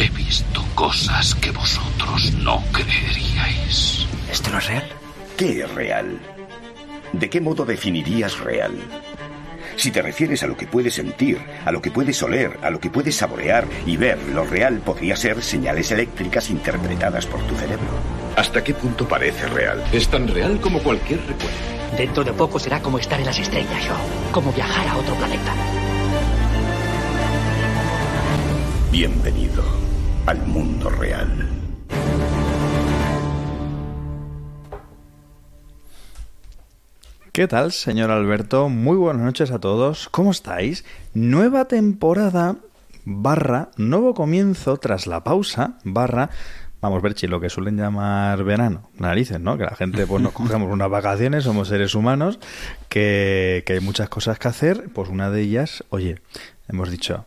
he visto cosas que vosotros no creeríais. ¿Esto no es real? ¿Qué es real? ¿De qué modo definirías real? Si te refieres a lo que puedes sentir, a lo que puedes oler, a lo que puedes saborear y ver, lo real podría ser señales eléctricas interpretadas por tu cerebro. ¿Hasta qué punto parece real? Es tan real como cualquier recuerdo. Dentro de poco será como estar en las estrellas, yo. Como viajar a otro planeta. Bienvenido al mundo real. ¿Qué tal, señor Alberto? Muy buenas noches a todos. ¿Cómo estáis? Nueva temporada barra, nuevo comienzo tras la pausa barra Vamos, Berchi, lo que suelen llamar verano, narices, ¿no? Que la gente, pues nos cogemos unas vacaciones, somos seres humanos, que, que hay muchas cosas que hacer. Pues una de ellas, oye, hemos dicho,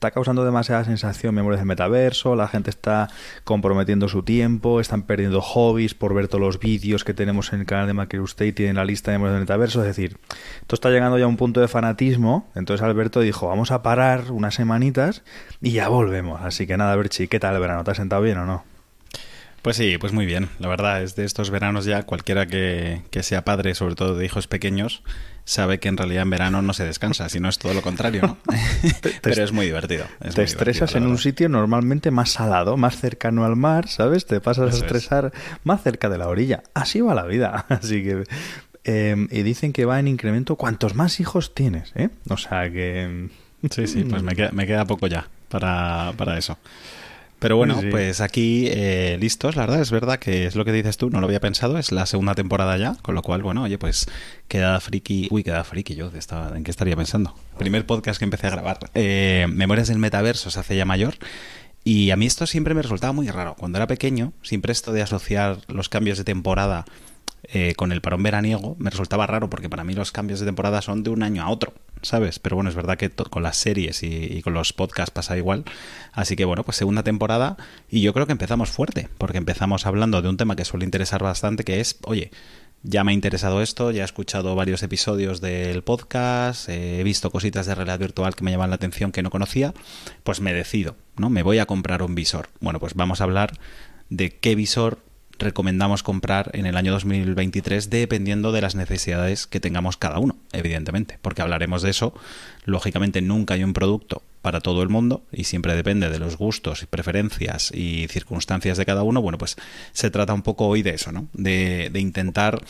está causando demasiada sensación memorias del metaverso, la gente está comprometiendo su tiempo, están perdiendo hobbies por ver todos los vídeos que tenemos en el canal de Macro State y en la lista de memorias del metaverso, es decir, esto está llegando ya a un punto de fanatismo, entonces Alberto dijo, vamos a parar unas semanitas y ya volvemos, así que nada, Berchi, ¿qué tal el verano? ¿Te has sentado bien o no? Pues sí, pues muy bien. La verdad es de estos veranos ya cualquiera que, que, sea padre, sobre todo de hijos pequeños, sabe que en realidad en verano no se descansa, sino es todo lo contrario, ¿no? Pero es muy divertido. Es te muy estresas divertido, en un sitio normalmente más salado, más cercano al mar, ¿sabes? Te pasas Eso a es. estresar más cerca de la orilla. Así va la vida. Así que... eh, y dicen que va en incremento cuantos más hijos tienes, ¿eh? O sea que... Sí, sí, pues me queda, me queda poco ya para, para eso. Pero bueno, Sí. pues aquí eh, listos, la verdad, es verdad que es lo que dices tú, no lo había pensado, es la segunda temporada ya, con lo cual, bueno, oye, pues queda friki, uy, queda friki yo, de esta- ¿en qué estaría pensando? Primer podcast que empecé a grabar, eh, Memorias del Metaverso se hace ya mayor, y a mí esto siempre me resultaba muy raro. Cuando era pequeño, siempre esto de asociar los cambios de temporada eh, con el parón veraniego me resultaba raro porque para mí los cambios de temporada son de un año a otro, ¿sabes? Pero bueno, es verdad que con las series y, y con los podcasts pasa igual. Así que bueno, pues segunda temporada y yo creo que empezamos fuerte, porque empezamos hablando de un tema que suele interesar bastante, que es, oye, ya me ha interesado esto, ya he escuchado varios episodios del podcast, eh, he visto cositas de realidad virtual que me llaman la atención que no conocía, pues me decido, ¿no? Me voy a comprar un visor. Bueno, pues vamos a hablar de qué visor recomendamos comprar en el año 2023 dependiendo de las necesidades que tengamos cada uno, evidentemente, porque hablaremos de eso. Lógicamente nunca hay un producto para todo el mundo y siempre depende de los gustos y preferencias y circunstancias de cada uno. Bueno, pues se trata un poco hoy de eso, ¿no? De, de intentar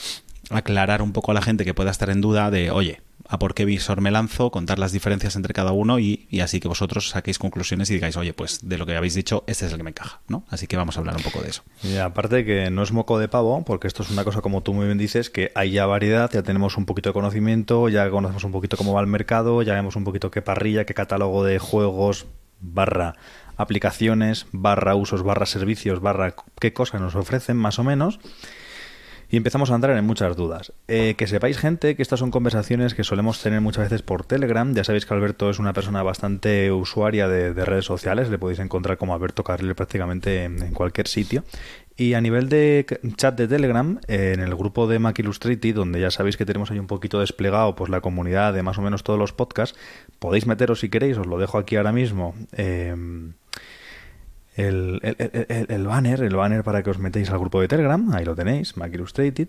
aclarar un poco a la gente que pueda estar en duda de, oye, a por qué visor me lanzo, contar las diferencias entre cada uno y, y así que vosotros saquéis conclusiones y digáis, oye, pues de lo que habéis dicho, este es el que me encaja, ¿no? Así que vamos a hablar un poco de eso. Y aparte que no es moco de pavo, porque esto es una cosa como tú muy bien dices, que hay ya variedad, ya tenemos un poquito de conocimiento, ya conocemos un poquito cómo va el mercado, ya vemos un poquito qué parrilla, qué catálogo de juegos, barra aplicaciones, barra usos, barra servicios, barra qué cosas nos ofrecen más o menos. Y empezamos a entrar en muchas dudas. Eh, que sepáis, gente, que estas son conversaciones que solemos tener muchas veces por Telegram. Ya sabéis que Alberto es una persona bastante usuaria de, de redes sociales. Le podéis encontrar como Alberto Carril prácticamente en, cualquier sitio. Y a nivel de chat de Telegram, eh, en el grupo de Mac Illustrated, donde ya sabéis que tenemos ahí un poquito desplegado pues la comunidad de más o menos todos los podcasts, podéis meteros si queréis, os lo dejo aquí ahora mismo. eh, el, el- el- el- banner, el banner para que os metéis al grupo de Telegram, ahí lo tenéis, Mac Illustrated.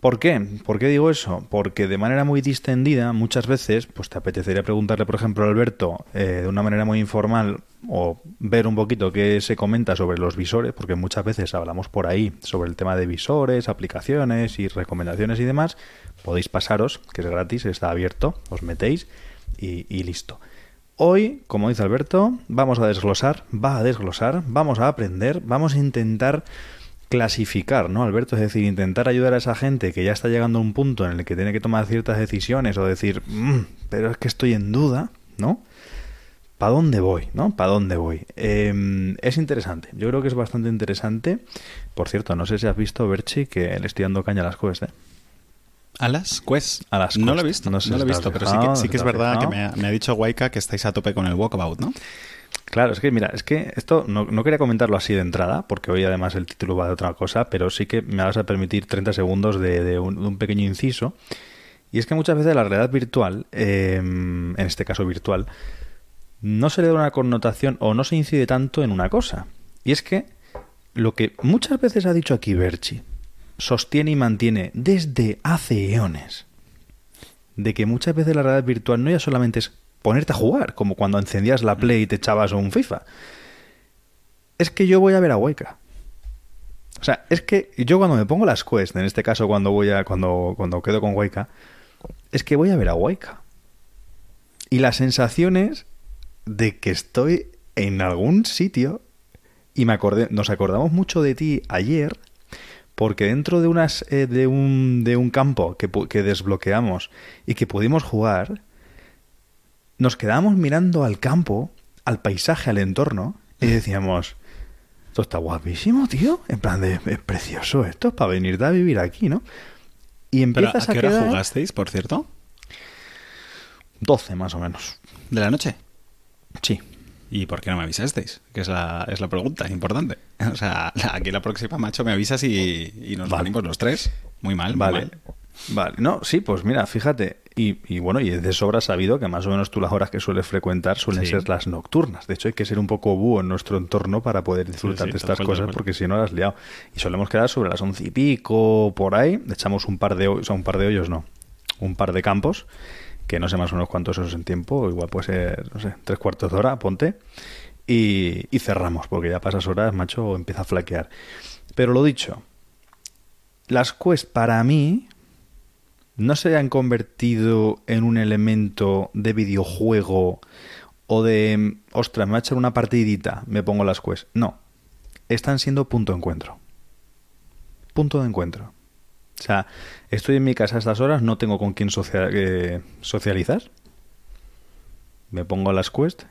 ¿Por qué? ¿Por qué digo eso? Porque de manera muy distendida, muchas veces, pues te apetecería preguntarle, por ejemplo, a Alberto, eh, de una manera muy informal, o ver un poquito qué se comenta sobre los visores, porque muchas veces hablamos por ahí sobre el tema de visores, aplicaciones y recomendaciones y demás. Podéis pasaros, que es gratis, está abierto, os metéis y listo. Hoy, como dice Alberto, vamos a desglosar, va a desglosar, vamos a aprender, vamos a intentar clasificar, ¿no, Alberto? Es decir, intentar ayudar a esa gente que ya está llegando a un punto en el que tiene que tomar ciertas decisiones o decir, "Mm, pero es que estoy en duda, ¿no? ¿Para dónde voy? ¿No? ¿Para dónde voy? Eh, es interesante. Yo creo que es bastante interesante. Por cierto, no sé si has visto, Berchi, que le estoy dando caña a las cosas, ¿eh? ¿A las Quest? A las No lo he visto, No no, sé lo he visto, pero sí que, sí ¿te que es verdad que me ha, me ha dicho Waika que estáis a tope con el walkabout, ¿no? Claro, es que mira, es que esto no, no quería comentarlo así de entrada, porque hoy además el título va de otra cosa, pero sí que me vas a permitir 30 segundos de, de un, de un pequeño inciso. Y es que muchas veces la realidad virtual, eh, en este caso virtual, no se le da una connotación o no se incide tanto en una cosa. Y es que lo que muchas veces ha dicho aquí Berchi, sostiene y mantiene desde hace eones, de que muchas veces la realidad virtual no ya solamente es ponerte a jugar, como cuando encendías la Play y te echabas un FIFA. Es que yo voy a ver a Waika. O sea, es que yo cuando me pongo las quests, en este caso cuando voy a cuando cuando quedo con Waika, es que voy a ver a Waika. Y la sensación es de que estoy en algún sitio y me acordé, nos acordamos mucho de ti ayer porque dentro de unas eh, de un de un campo que, que desbloqueamos y que pudimos jugar nos quedábamos mirando al campo, al paisaje, al entorno y decíamos esto está guapísimo, tío. En plan de es precioso esto, es para venir a vivir aquí, ¿no? Y Pero, ¿A empiezas qué a, hora quedar jugasteis, por cierto? 12 más o menos. ¿De la noche? Sí. ¿Y por qué no me avisasteis? Que es la, es la pregunta importante. O sea, aquí la próxima, macho, me avisas y, y nos Vale. venimos los tres. Muy mal, muy Vale. mal. Vale, no, sí, pues mira, fíjate, y, y bueno, y de sobra sabido que más o menos tú las horas que sueles frecuentar suelen Sí. ser las nocturnas. De hecho, hay que ser un poco búho en nuestro entorno para poder disfrutar sí, de estas cosas, cual. porque si no las has liado. Y solemos quedar sobre las once y pico, por ahí, echamos un par de hoyos, o sea, un par de hoyos no, un par de campos, que no sé más o menos cuántos esos en tiempo, igual puede ser, no sé, tres cuartos de hora, ponte, y, y cerramos, porque ya pasas horas, macho, empieza a flaquear. Pero lo dicho, las quests para mí no se han convertido en un elemento de videojuego o de, ostras, me voy a echar una partidita, me pongo las quests. No, están siendo punto de encuentro. Punto de encuentro. O sea, estoy en mi casa a estas horas, no tengo con quién eh, socializar. Me pongo las quests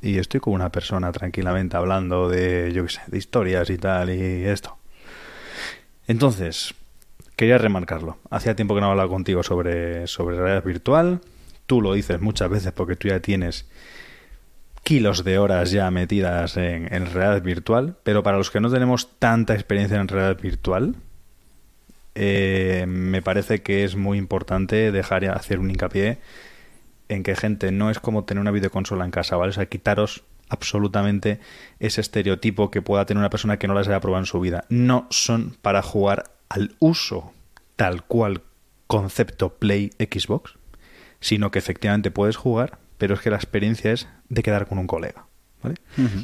y estoy con una persona tranquilamente hablando de, yo qué sé, de historias y tal y esto. Entonces, quería remarcarlo. Hacía tiempo que no hablaba contigo sobre, sobre realidad virtual. Tú lo dices muchas veces porque tú ya tienes kilos de horas ya metidas en realidad virtual, pero para los que no tenemos tanta experiencia en realidad virtual, eh, me parece que es muy importante dejar hacer un hincapié en que, gente, no es como tener una videoconsola en casa, ¿vale? O sea, quitaros absolutamente ese estereotipo que pueda tener una persona que no las haya probado en su vida. No son para jugar al uso tal cual concepto Play Xbox, sino que efectivamente puedes jugar, pero es que la experiencia es de quedar con un colega. ¿Vale?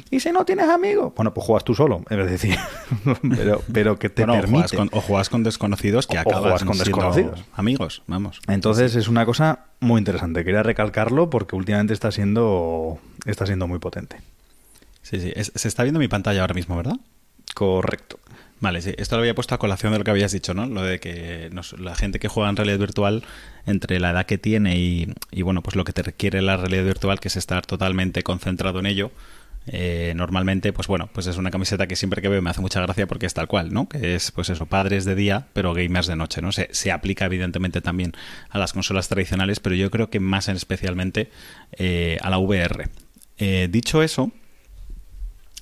Y si no tienes amigos, bueno, pues juegas tú solo, es decir, pero, pero que te Bueno, o juegas, con, o juegas con desconocidos que O acaban juegas con desconocidos. amigos, vamos. Entonces es una cosa muy interesante. Quería recalcarlo porque últimamente está siendo está siendo muy potente. Sí, sí. Es- se está viendo mi pantalla ahora mismo, ¿verdad? Correcto. Vale, sí. Esto lo había puesto a colación de lo que habías dicho, ¿no? Lo de que la gente que juega en realidad virtual, entre la edad que tiene y, y, bueno, pues lo que te requiere la realidad virtual, que es estar totalmente concentrado en ello, eh, normalmente, pues bueno, pues es una camiseta que siempre que veo me hace mucha gracia porque es tal cual, ¿no? Que es, pues eso, padres de día, pero gamers de noche, ¿no? Se, se aplica evidentemente también a las consolas tradicionales, pero yo creo que más en especialmente eh, a la VR. Eh, dicho eso,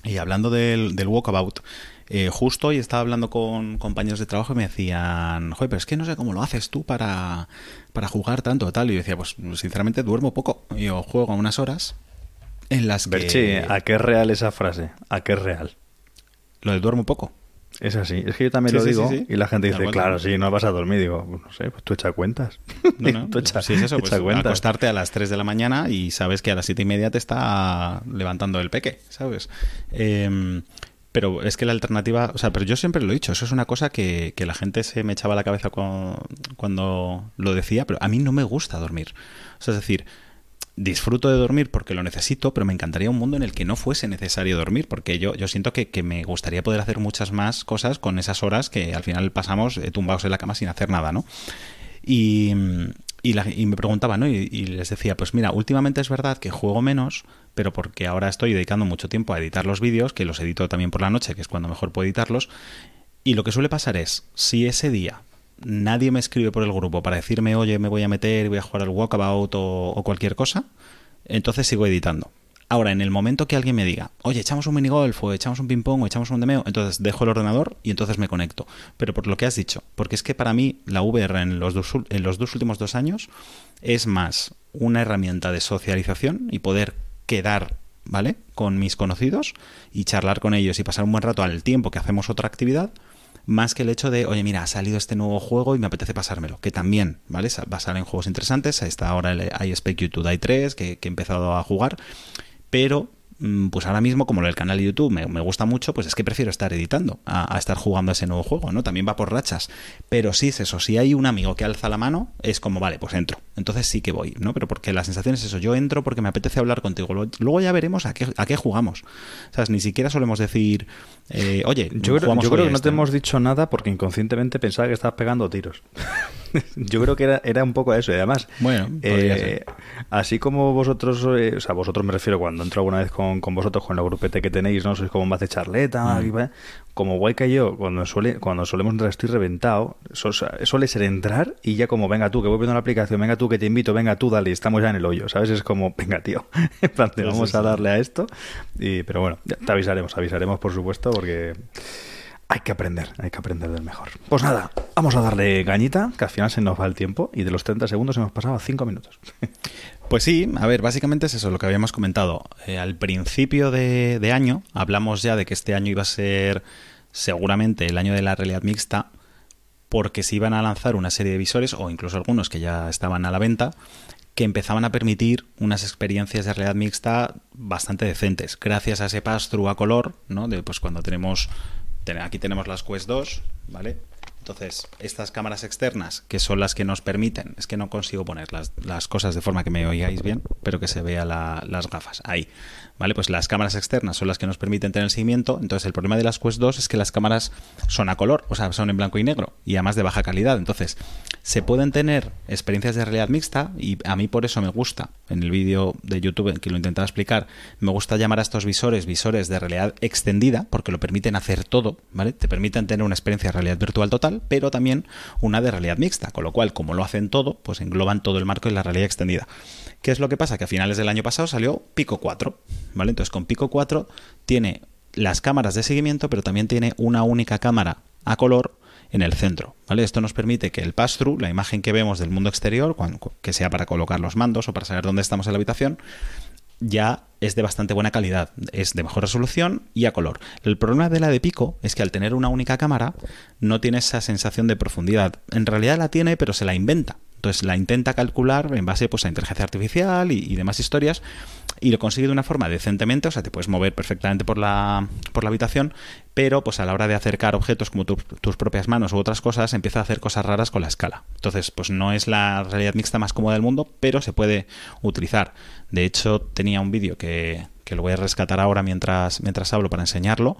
y hablando del, del walkabout, eh, justo hoy estaba hablando con compañeros de trabajo y me decían, joder, pero es que no sé cómo lo haces tú para, para jugar tanto tal. Y yo decía, pues sinceramente duermo poco. Yo juego unas horas en las que... Berchi, ¿a qué es real esa frase? ¿A qué es real? Lo del duermo poco. Es así, es que yo también Sí, lo sí, digo sí, y la gente De dice, claro, sí, no vas a dormir. Digo, pues no sé, pues tú echa cuentas. No, no, tú echa, sí es eso, pues echa cuentas. acostarte a las 3 de la mañana y sabes que a las 7 y media te está levantando el peque, ¿sabes? Em, pero es que la alternativa, o sea, pero yo siempre lo he dicho, eso es una cosa que, que la gente se me echaba a la cabeza cuando, cuando lo decía, pero a mí no me gusta dormir. O sea, es decir, disfruto de dormir porque lo necesito, pero me encantaría un mundo en el que no fuese necesario dormir, porque yo, yo siento que, que me gustaría poder hacer muchas más cosas con esas horas que al final pasamos eh, tumbados en la cama sin hacer nada, ¿no? Y, y, me preguntaba, ¿no? Y les decía, pues mira, últimamente es verdad que juego menos, pero porque ahora estoy dedicando mucho tiempo a editar los vídeos, que los edito también por la noche, que es cuando mejor puedo editarlos. Y lo que suele pasar es, si ese día nadie me escribe por el grupo para decirme, oye, me voy a meter, voy a jugar al walkabout o, o cualquier cosa, entonces sigo editando. Ahora, en el momento que alguien me diga, oye, echamos un minigolf, o echamos un ping-pong, o echamos un demeo, entonces dejo el ordenador y entonces me conecto. Pero por lo que has dicho, porque es que para mí la VR en los dos, ul- en los dos últimos dos años es más una herramienta de socialización y poder quedar, ¿vale? Con mis conocidos y charlar con ellos y pasar un buen rato al tiempo que hacemos otra actividad, más que el hecho de, oye, mira, ha salido este nuevo juego y me apetece pasármelo, que también, ¿vale? Sa- Basar en juegos interesantes, está ahora el I Expect You to Die 3, que, que he empezado a jugar, pero pues ahora mismo, como el canal de YouTube me, me gusta mucho, pues es que prefiero estar editando a, a estar jugando a ese nuevo juego, ¿no? También va por rachas. Pero sí es eso, si hay un amigo que alza la mano, es como, vale, pues entro. Entonces sí que voy, ¿no? Pero porque la sensación es eso, yo entro porque me apetece hablar contigo. Luego, ya veremos a qué, a qué jugamos. ¿Sabes? Ni siquiera solemos decir, eh, oye, Yo creo, yo creo que no este, te hemos dicho nada porque inconscientemente pensaba que estabas pegando tiros. yo creo que era, era un poco eso. Y además, Bueno, eh, así como vosotros, eh, o sea, vosotros me refiero cuando entro alguna vez con, con vosotros, con el grupete que tenéis, ¿no? Sois como más de charleta, Mm. y como guay que yo, cuando, suele, cuando solemos entrar estoy reventado, so- suele ser entrar y ya como, venga tú, que voy viendo la aplicación, venga tú, que te invito, venga tú, dale, estamos ya en el hoyo, ¿sabes? Es como, venga tío, en plan, te vamos a darle a esto. Y, pero bueno, ya te avisaremos, avisaremos por supuesto, porque hay que aprender, hay que aprender del mejor. Pues nada, vamos a darle cañita, que al final se nos va el tiempo y de los 30 segundos hemos pasado a 5 minutos. Pues sí, a ver, básicamente es eso lo que habíamos comentado. Eh, al principio de, año hablamos ya de que este año iba a ser seguramente el año de la realidad mixta, porque se iban a lanzar una serie de visores, o incluso algunos que ya estaban a la venta, que empezaban a permitir unas experiencias de realidad mixta bastante decentes, gracias a ese pass-through a color, ¿no? De, pues cuando tenemos, ten- aquí tenemos las Quest 2, ¿vale? Entonces, estas cámaras externas, que son las que nos permiten, es que no consigo poner las, las cosas de forma que me oigáis bien, pero que se vea la- las gafas. Ahí. ¿Vale? Pues las cámaras externas son las que nos permiten tener el seguimiento. Entonces, el problema de las Quest 2 es que las cámaras son a color, o sea, son en blanco y negro, y además de baja calidad. Entonces, se pueden tener experiencias de realidad mixta, y a mí por eso me gusta, en el vídeo de YouTube en que lo intentaba explicar, me gusta llamar a estos visores visores de realidad extendida, porque lo permiten hacer todo, ¿vale? Te permiten tener una experiencia de realidad virtual total, pero también una de realidad mixta, con lo cual, como lo hacen todo, pues engloban todo el marco de la realidad extendida. ¿Qué es lo que pasa? Que a finales del año pasado salió Pico 4, ¿vale? Entonces con Pico 4 tiene las cámaras de seguimiento, pero también tiene una única cámara a color en el centro, ¿vale? Esto nos permite que el pass-through, la imagen que vemos del mundo exterior, que sea para colocar los mandos o para saber dónde estamos en la habitación, ya es de bastante buena calidad, es de mejor resolución y a color. El problema de la de Pico es que al tener una única cámara no tiene esa sensación de profundidad. En realidad la tiene, pero se la inventa. Entonces la intenta calcular en base pues, a inteligencia artificial y, demás historias y lo consigue de una forma decentemente, o sea, te puedes mover perfectamente por la, por la habitación, pero pues a la hora de acercar objetos como tu- tus propias manos u otras cosas, empieza a hacer cosas raras con la escala. Entonces, pues no es la realidad mixta más cómoda del mundo, pero se puede utilizar. De hecho, tenía un vídeo que, que lo voy a rescatar ahora mientras, mientras hablo para enseñarlo,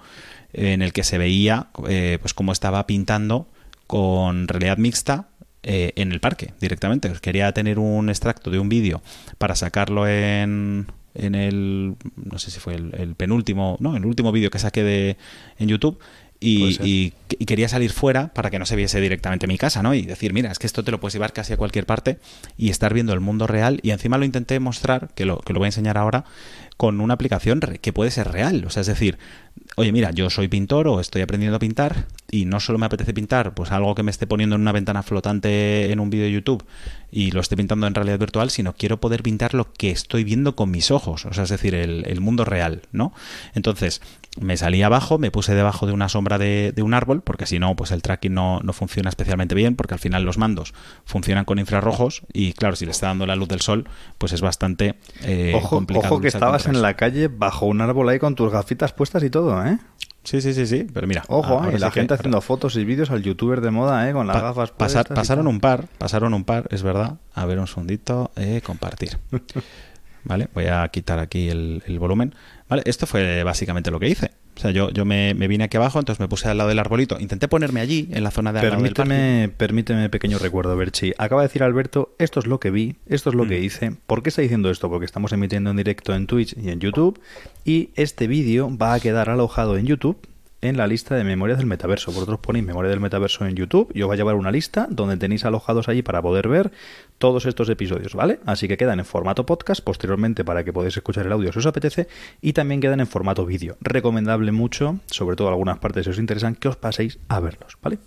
en el que se veía eh, pues cómo estaba pintando con realidad mixta eh, en el parque directamente. Quería tener un extracto de un vídeo para sacarlo en, en el, no sé si fue el, el penúltimo, no, el último vídeo que saqué de, en YouTube. Y, ser. y- y quería salir fuera para que no se viese directamente mi casa, ¿no? Y decir, mira, es que esto te lo puedes llevar casi a cualquier parte y estar viendo el mundo real. Y encima lo intenté mostrar, que lo, que lo voy a enseñar ahora, con una aplicación que puede ser real. O sea, es decir, oye, mira, yo soy pintor o estoy aprendiendo a pintar y no solo me apetece pintar, pues algo que me esté poniendo en una ventana flotante en un vídeo de YouTube y lo esté pintando en realidad virtual, sino quiero poder pintar lo que estoy viendo con mis ojos, o sea, es decir, el, mundo real, ¿no? Entonces, me salí abajo, me puse debajo de una sombra de, un árbol, porque si no, pues el tracking no, no, funciona especialmente bien, porque al final los mandos funcionan con infrarrojos y claro, si le está dando la luz del sol, pues es bastante eh, ojo, complicado. Ojo que estabas en la calle bajo un árbol ahí con tus gafitas puestas y todo, ¿eh? Sí, sí, sí, sí, pero mira. Ojo, ¿eh? la gente haciendo fotos y vídeos al youtuber de moda, ¿eh? Con las gafas Pasaron un par, pasaron un par, es verdad. A ver, un segundito, eh, compartir. vale, voy a quitar aquí el, volumen. Vale, esto fue básicamente lo que hice. O sea, yo, yo me, vine aquí abajo, entonces me puse al lado del arbolito. Intenté ponerme allí, en la zona de permíteme, Permíteme pequeño recuerdo, Berchi. Acaba de decir Alberto, esto es lo que vi, esto es lo que mm. hice. ¿Por qué está diciendo esto? Porque estamos emitiendo en directo en Twitch y en YouTube. Y este vídeo va a quedar alojado en YouTube en la lista de Memorias del Metaverso. Vosotros ponéis Memoria del Metaverso en YouTube y os va a llevar una lista donde tenéis alojados allí para poder ver todos estos episodios, ¿vale? Así que quedan en formato podcast posteriormente para que podáis escuchar el audio si os apetece y también quedan en formato vídeo. Recomendable mucho, sobre todo algunas partes si os interesan, que os paséis a verlos, ¿vale?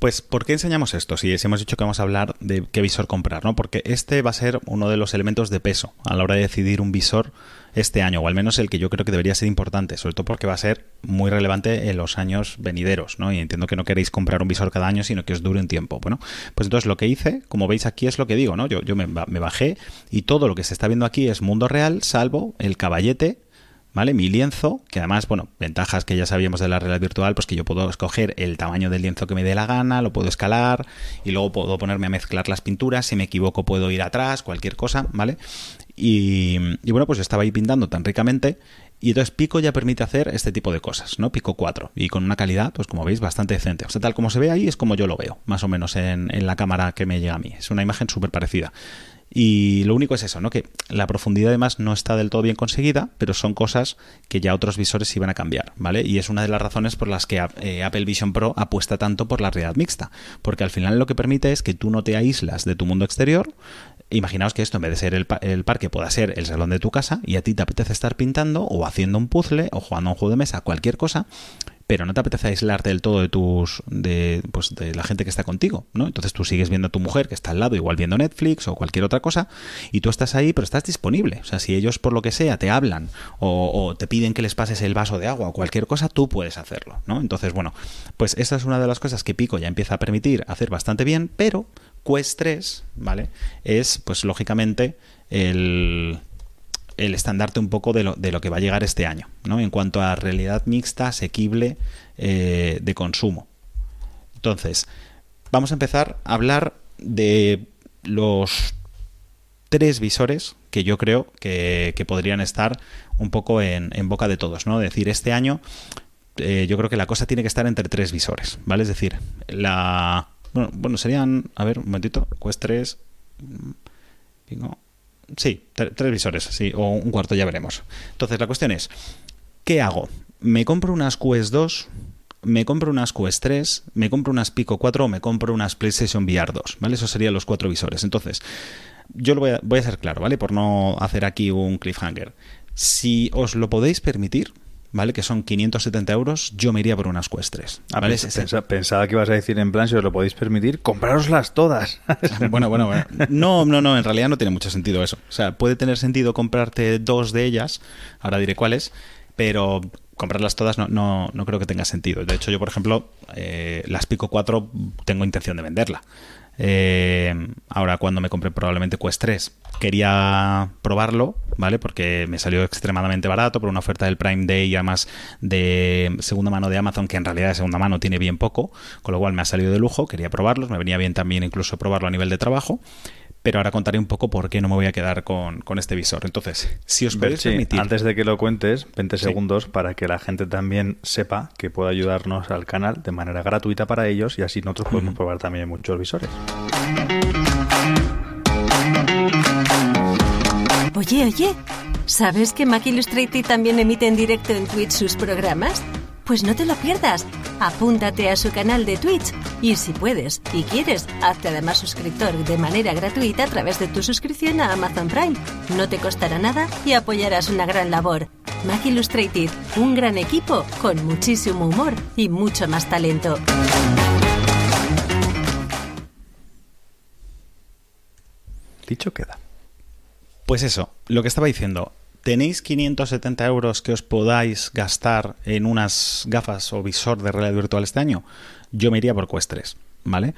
Pues, ¿por qué enseñamos esto? Si hemos dicho que vamos a hablar de qué visor comprar, ¿no? Porque este va a ser uno de los elementos de peso a la hora de decidir un visor este año, o al menos el que yo creo que debería ser importante, sobre todo porque va a ser muy relevante en los años venideros, ¿no? Y entiendo que no queréis comprar un visor cada año, sino que os dure un tiempo. Bueno, pues entonces lo que hice, como veis aquí, es lo que digo, ¿no? Yo, yo me, me bajé y todo lo que se está viendo aquí es mundo real, salvo el caballete ¿vale? Mi lienzo, que además, bueno, ventajas que ya sabíamos de la realidad virtual, pues que yo puedo escoger el tamaño del lienzo que me dé la gana, lo puedo escalar y luego puedo ponerme a mezclar las pinturas, si me equivoco puedo ir atrás, cualquier cosa, ¿vale? Y, bueno, pues estaba ahí pintando tan ricamente y entonces Pico ya permite hacer este tipo de cosas, ¿no? Pico 4 y con una calidad, pues como veis, bastante decente. O sea, tal como se ve ahí es como yo lo veo, más o menos en, en la cámara que me llega a mí. Es una imagen súper parecida. Y lo único es eso, ¿no? Que la profundidad además no está del todo bien conseguida, pero son cosas que ya otros visores iban a cambiar, ¿vale? Y es una de las razones por las que eh, Apple Vision Pro apuesta tanto por la realidad mixta, porque al final lo que permite es que tú no te aíslas de tu mundo exterior. Imaginaos que esto en vez de ser el, el parque pueda ser el salón de tu casa y a ti te apetece estar pintando o haciendo un puzzle o jugando a un juego de mesa, cualquier cosa, pero no te apetece aislarte del todo de tus de, pues, de la gente que está contigo, ¿no? Entonces tú sigues viendo a tu mujer que está al lado, igual viendo Netflix o cualquier otra cosa, y tú estás ahí, pero estás disponible. O sea, si ellos por lo que sea te hablan o, te piden que les pases el vaso de agua o cualquier cosa, tú puedes hacerlo, ¿no? Entonces, bueno, pues esa es una de las cosas que Pico ya empieza a permitir hacer bastante bien, pero Quest 3, ¿vale? Es, pues lógicamente, el el estandarte un poco de lo, de lo, que va a llegar este año, ¿no? En cuanto a realidad mixta, asequible eh, de consumo. Entonces, vamos a empezar a hablar de los tres visores que yo creo que, podrían estar un poco en, boca de todos, ¿no? Es decir, este año eh, yo creo que la cosa tiene que estar entre tres visores, ¿vale? Es decir, la... Bueno, bueno serían... A ver, un momentito. Quest 3... Sí, tres visores, sí, o un cuarto, ya veremos. Entonces, la cuestión es, ¿qué hago? ¿Me compro unas Quest 2? ¿Me compro unas Quest 3? ¿Me compro unas Pico 4 o me compro unas PlayStation VR 2? ¿Vale? Esos serían los cuatro visores. Entonces, yo lo voy a, voy a ser claro, ¿vale? Por no hacer aquí un cliffhanger. Si os lo podéis permitir, ¿vale? Que son 570 euros, yo me iría por unas Quest 3. Ah, pensaba que ibas a decir en plan, si os lo podéis permitir, comprároslas todas. bueno, bueno, bueno. No, no, no, en realidad no tiene mucho sentido eso. O sea, puede tener sentido comprarte dos de ellas, ahora diré cuáles, pero comprarlas todas no, no, no creo que tenga sentido. De hecho, yo, por ejemplo, eh, las Pico 4 tengo intención de venderla. Eh, ahora cuando me compré probablemente Quest 3 quería probarlo, ¿vale? Porque me salió extremadamente barato por una oferta del Prime Day y además de segunda mano de Amazon, que en realidad de segunda mano tiene bien poco, con lo cual me ha salido de lujo, quería probarlos, me venía bien también incluso probarlo a nivel de trabajo pero ahora contaré un poco por qué no me voy a quedar con, este visor. Entonces, si os podéis permitir... Antes de que lo cuentes, 20 segundos para que la gente también sepa que puede ayudarnos al canal de manera gratuita para ellos y así nosotros podemos probar también muchos visores. Oye, oye, ¿sabes que Mac Illustrated también emite en directo en Twitch sus programas? Pues no te lo pierdas Apúntate a su canal de Twitch y si puedes y quieres, hazte además suscriptor de manera gratuita a través de tu suscripción a Amazon Prime. No te costará nada y apoyarás una gran labor. Mac Illustrated, un gran equipo con muchísimo humor y mucho más talento. Dicho queda. Pues eso, lo que estaba diciendo. ¿Tenéis 570 euros que os podáis gastar en unas gafas o visor de realidad virtual este año? Yo me iría por Quest 3, ¿vale?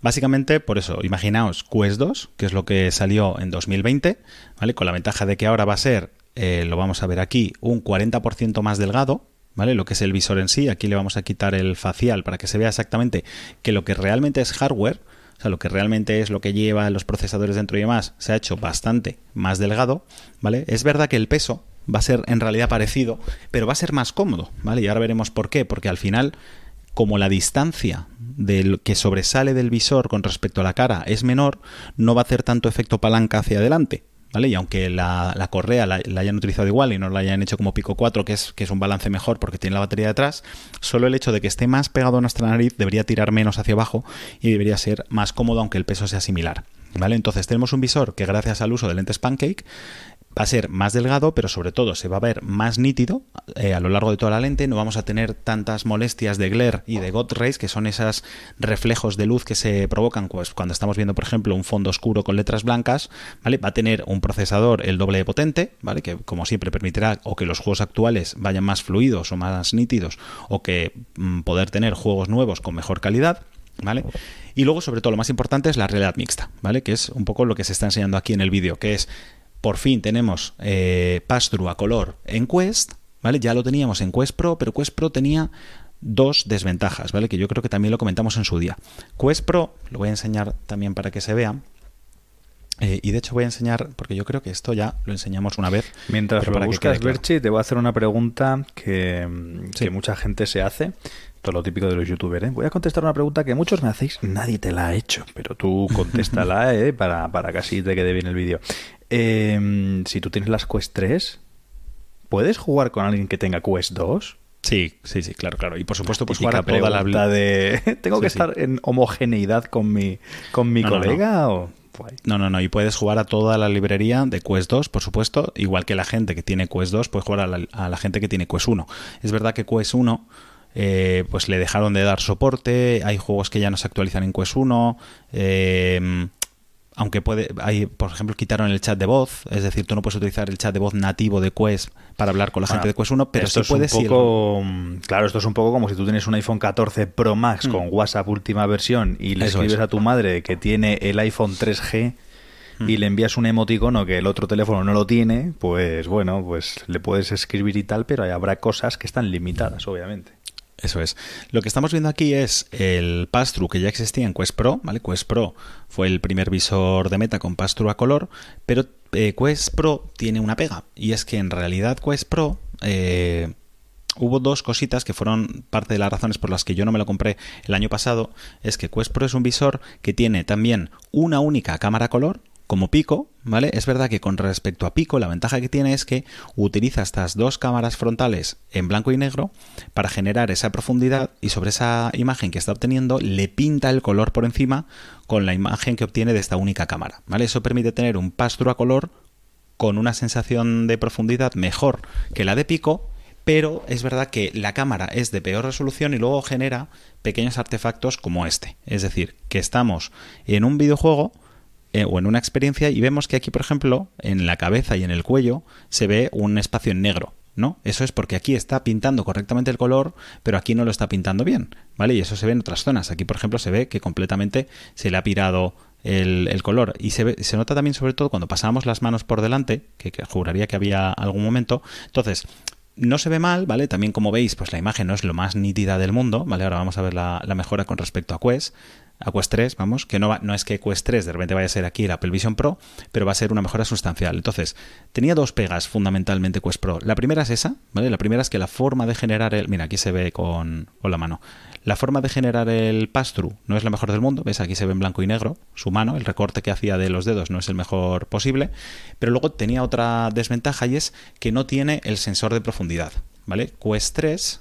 Básicamente por eso, imaginaos Quest 2, que es lo que salió en 2020, ¿vale? Con la ventaja de que ahora va a ser, eh, lo vamos a ver aquí, un 40% más delgado, ¿vale? Lo que es el visor en sí, aquí le vamos a quitar el facial para que se vea exactamente que lo que realmente es hardware, o sea, lo que realmente es lo que lleva los procesadores dentro y demás, se ha hecho bastante más delgado, ¿vale? Es verdad que el peso va a ser en realidad parecido, pero va a ser más cómodo, ¿vale? Y ahora veremos por qué, porque al final, como la distancia del que sobresale del visor con respecto a la cara es menor, no va a hacer tanto efecto palanca hacia adelante, Y aunque la, correa la, hayan utilizado igual y no la hayan hecho como Pico 4, que es, que es un balance mejor porque tiene la batería detrás, solo el hecho de que esté más pegado a nuestra nariz debería tirar menos hacia abajo y debería ser más cómodo aunque el peso sea similar. ¿Vale? Entonces tenemos un visor que gracias al uso de lentes Pancake va a ser más delgado, pero sobre todo se va a ver más nítido eh, a lo largo de toda la lente. No vamos a tener tantas molestias de glare y de God rays, que son esos reflejos de luz que se provocan pues, cuando estamos viendo, por ejemplo, un fondo oscuro con letras blancas. ¿vale? Va a tener un procesador el doble de potente, ¿vale? que como siempre permitirá o que los juegos actuales vayan más fluidos o más nítidos, o que mm, poder tener juegos nuevos con mejor calidad. ¿Vale? Y luego, sobre todo, lo más importante es la realidad mixta, ¿vale? Que es un poco lo que se está enseñando aquí en el vídeo, que es por fin tenemos eh, pass-through a color en Quest, ¿vale? Ya lo teníamos en Quest Pro, pero Quest Pro tenía dos desventajas, ¿vale? Que yo creo que también lo comentamos en su día. Quest Pro, lo voy a enseñar también para que se vea. Eh, y de hecho voy a enseñar, porque yo creo que esto ya lo enseñamos una vez. Mientras lo buscas, Berchi, te voy a hacer una pregunta que, que mucha gente se hace lo típico de los youtubers. ¿eh? Voy a contestar una pregunta que muchos me hacéis, nadie te la ha hecho, pero tú contéstala ¿eh? para, para que así te quede bien el vídeo. Em, si tú tienes las Quest 3, ¿puedes jugar con alguien que tenga Quest 2? Sí, sí, sí, claro, claro. Y por supuesto, pues jugar a toda la de. ¿Tengo que estar en homogeneidad con mi, con mi colega? O... No, no, no. Y puedes jugar a toda la librería de Quest 2, por supuesto. Igual que la gente que tiene Quest 2 puede jugar a la, a la gente que tiene Quest 1. Es verdad que Quest 1 eh, pues le dejaron de dar soporte, hay juegos que ya no se actualizan en Quest 1, eh, aunque puede, hay, por ejemplo, quitaron el chat de voz, es decir, tú no puedes utilizar el chat de voz nativo de Quest para hablar con la gente de Quest 1, pero sí puedes... Un poco, Claro, esto es un poco como si tú tienes un iPhone 14 Pro Max mm. con WhatsApp última versión y le escribes a tu madre que tiene el iPhone 3G y mm. le envías un emoticono que el otro teléfono no lo tiene, pues bueno, pues le puedes escribir y tal, pero habrá cosas que están limitadas, obviamente. Eso es. Lo que estamos viendo aquí es el pass-through que ya existía en Quest Pro, ¿vale? Quest Pro fue el primer visor de meta con pass-through a color, pero eh, Quest Pro tiene una pega, y es que en realidad Quest Pro... Eh, hubo dos cositas que fueron parte de las razones por las que yo no me lo compré el año pasado. Es que Quest Pro es un visor que tiene también una única cámara color, como Pico, ¿vale? Es verdad que con respecto a Pico, la ventaja que tiene es que utiliza estas dos cámaras frontales en blanco y negro para generar esa profundidad y sobre esa imagen que está obteniendo le pinta el color por encima con la imagen que obtiene de esta única cámara, ¿vale? Eso permite tener un pastro a color con una sensación de profundidad mejor que la de Pico, pero es verdad que la cámara es de peor resolución y luego genera pequeños artefactos como este. Es decir, que estamos en un videojuego eh, o en una experiencia y vemos que aquí, por ejemplo, en la cabeza y en el cuello se ve un espacio en negro. ¿no? Eso es porque aquí está pintando correctamente el color, pero aquí no lo está pintando bien, ¿vale? Y eso se ve en otras zonas. Aquí, por ejemplo, se ve que completamente se le ha pirado el, color. Y se, se, nota también, sobre todo, cuando pasamos las manos por delante, que, juraría que había algún momento. Entonces, no se ve mal, ¿vale? También, como veis, pues la imagen no es lo más nítida del mundo, ¿vale? Ahora vamos a ver la, la mejora con respecto a Quest a Quest 3, vamos, que no, no es que Quest 3 de repente vaya a ser aquí el Apple Vision Pro, pero va a ser una mejora sustancial. Entonces, tenía dos pegas fundamentalmente Quest Pro. La primera es esa, ¿vale? La primera es que la forma de generar el... Mira, aquí se ve con, con la mano. La forma de generar el pass-through no es la mejor del mundo, ¿ves? Aquí se ve en blanco y negro su mano, el recorte que hacía de los dedos no es el mejor posible, pero luego tenía otra desventaja y es que no tiene el sensor de profundidad, ¿vale? Quest 3,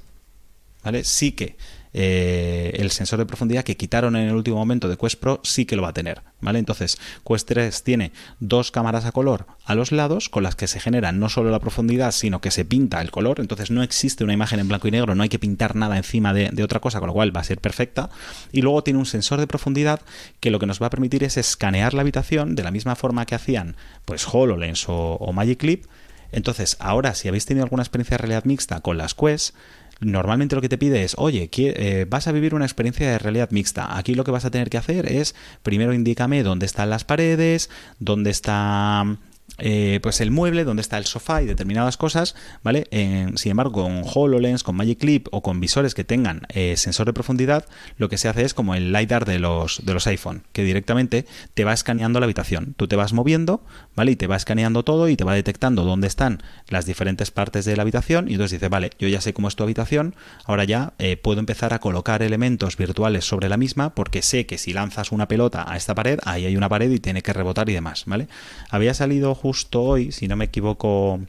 ¿vale? Sí que eh, el sensor de profundidad que quitaron en el último momento de Quest Pro sí que lo va a tener, ¿vale? Entonces, Quest 3 tiene dos cámaras a color a los lados con las que se genera no solo la profundidad, sino que se pinta el color, entonces no existe una imagen en blanco y negro, no hay que pintar nada encima de, otra cosa, con lo cual va a ser perfecta. Y luego tiene un sensor de profundidad que lo que nos va a permitir es escanear la habitación de la misma forma que hacían pues HoloLens o, o Magic Clip. Entonces, ahora si habéis tenido alguna experiencia de realidad mixta con las Quest, normalmente lo que te pide es, oye, eh, vas a vivir una experiencia de realidad mixta. Aquí lo que vas a tener que hacer es, primero indícame dónde están las paredes, dónde está eh, pues el mueble, donde está el sofá y determinadas cosas, ¿vale? sin embargo, con HoloLens, con Magic Clip o con visores que tengan eh, sensor de profundidad, lo que se hace es como el LiDAR de los, de los iPhone, que directamente te va escaneando la habitación. Tú te vas moviendo, ¿vale? Y te va escaneando todo y te va detectando dónde están las diferentes partes de la habitación y entonces dice, vale, yo ya sé cómo es tu habitación, ahora ya eh, puedo empezar a colocar elementos virtuales sobre la misma porque sé que si lanzas una pelota a esta pared, ahí hay una pared y tiene que rebotar y demás, ¿vale? Había salido justo hoy, si no me equivoco,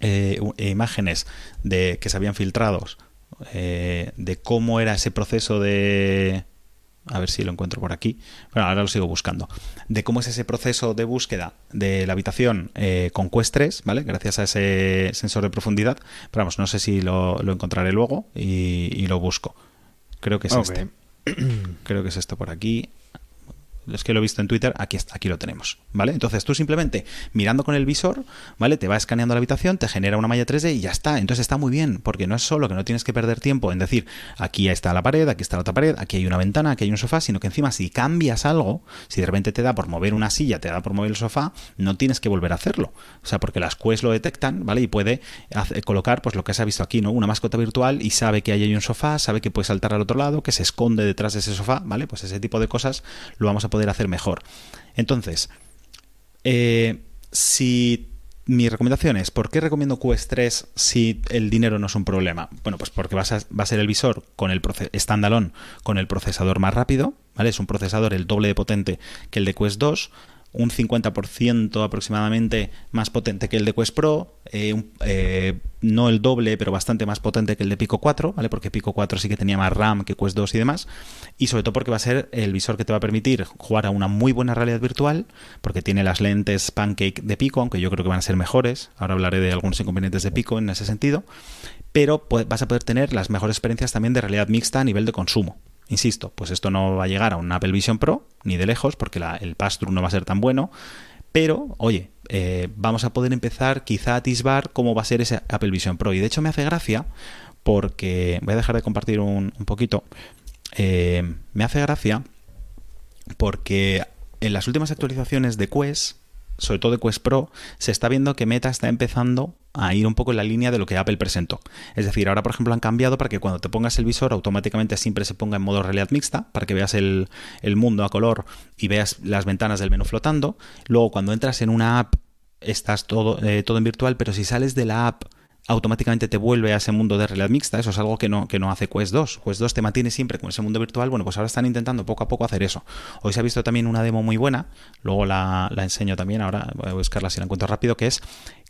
eh, imágenes de que se habían filtrado eh, de cómo era ese proceso de a ver si lo encuentro por aquí. Bueno, ahora lo sigo buscando. De cómo es ese proceso de búsqueda de la habitación eh, con Quest 3, ¿vale? Gracias a ese sensor de profundidad. Pero vamos, no sé si lo, encontraré luego y, lo busco. Creo que es este. Creo que es esto por aquí es que lo he visto en Twitter, aquí, aquí lo tenemos, ¿vale? Entonces tú simplemente mirando con el visor, ¿vale? Te va escaneando la habitación, te genera una malla 3D y ya está. Entonces está muy bien, porque no es solo que no tienes que perder tiempo en decir, aquí está la pared, aquí está la otra pared, aquí hay una ventana, aquí hay un sofá, sino que encima si cambias algo, si de repente te da por mover una silla, te da por mover el sofá, no tienes que volver a hacerlo. O sea, porque las Quest lo detectan, ¿vale? Y puede colocar, pues lo que se ha visto aquí, ¿no? Una mascota virtual y sabe que ahí hay un sofá, sabe que puede saltar al otro lado, que se esconde detrás de ese sofá, ¿vale? Pues ese tipo de cosas lo vamos a poder hacer mejor. Entonces, eh, si mi recomendación es, ¿por qué recomiendo Quest 3 si el dinero no es un problema? Bueno, pues porque va a, ser el visor con el standalone con el procesador más rápido, ¿vale? Es un procesador el doble de potente que el de Quest 2 un 50% aproximadamente más potente que el de Quest Pro, eh, eh, no el doble, pero bastante más potente que el de Pico 4, ¿vale? Porque Pico 4 sí que tenía más RAM que Quest 2 y demás, y sobre todo porque va a ser el visor que te va a permitir jugar a una muy buena realidad virtual, porque tiene las lentes Pancake de Pico, aunque yo creo que van a ser mejores, ahora hablaré de algunos inconvenientes de Pico en ese sentido, pero vas a poder tener las mejores experiencias también de realidad mixta a nivel de consumo. Insisto, pues esto no va a llegar a un Apple Vision Pro, ni de lejos, porque el pass-through no va a ser tan bueno. Pero, oye, eh, vamos a poder empezar quizá a atisbar cómo va a ser ese Apple Vision Pro. Y de hecho me hace gracia porque voy a dejar de compartir un, poquito. Eh, me hace gracia porque en las últimas actualizaciones de Quest sobre todo de Quest Pro, se está viendo que Meta está empezando a ir un poco en la línea de lo que Apple presentó. Es decir, ahora por ejemplo han cambiado para que cuando te pongas el visor automáticamente siempre se ponga en modo realidad mixta, para que veas el, mundo a color y veas las ventanas del menú flotando. Luego cuando entras en una app estás todo, eh, todo en virtual, pero si sales de la app automáticamente te vuelve a ese mundo de realidad mixta. Eso es algo que no, que no hace Quest 2. Quest 2 te mantiene siempre con ese mundo virtual. Bueno, pues ahora están intentando poco a poco hacer eso. Hoy se ha visto también una demo muy buena, luego la, enseño también, ahora voy a buscarla si la encuentro rápido, que es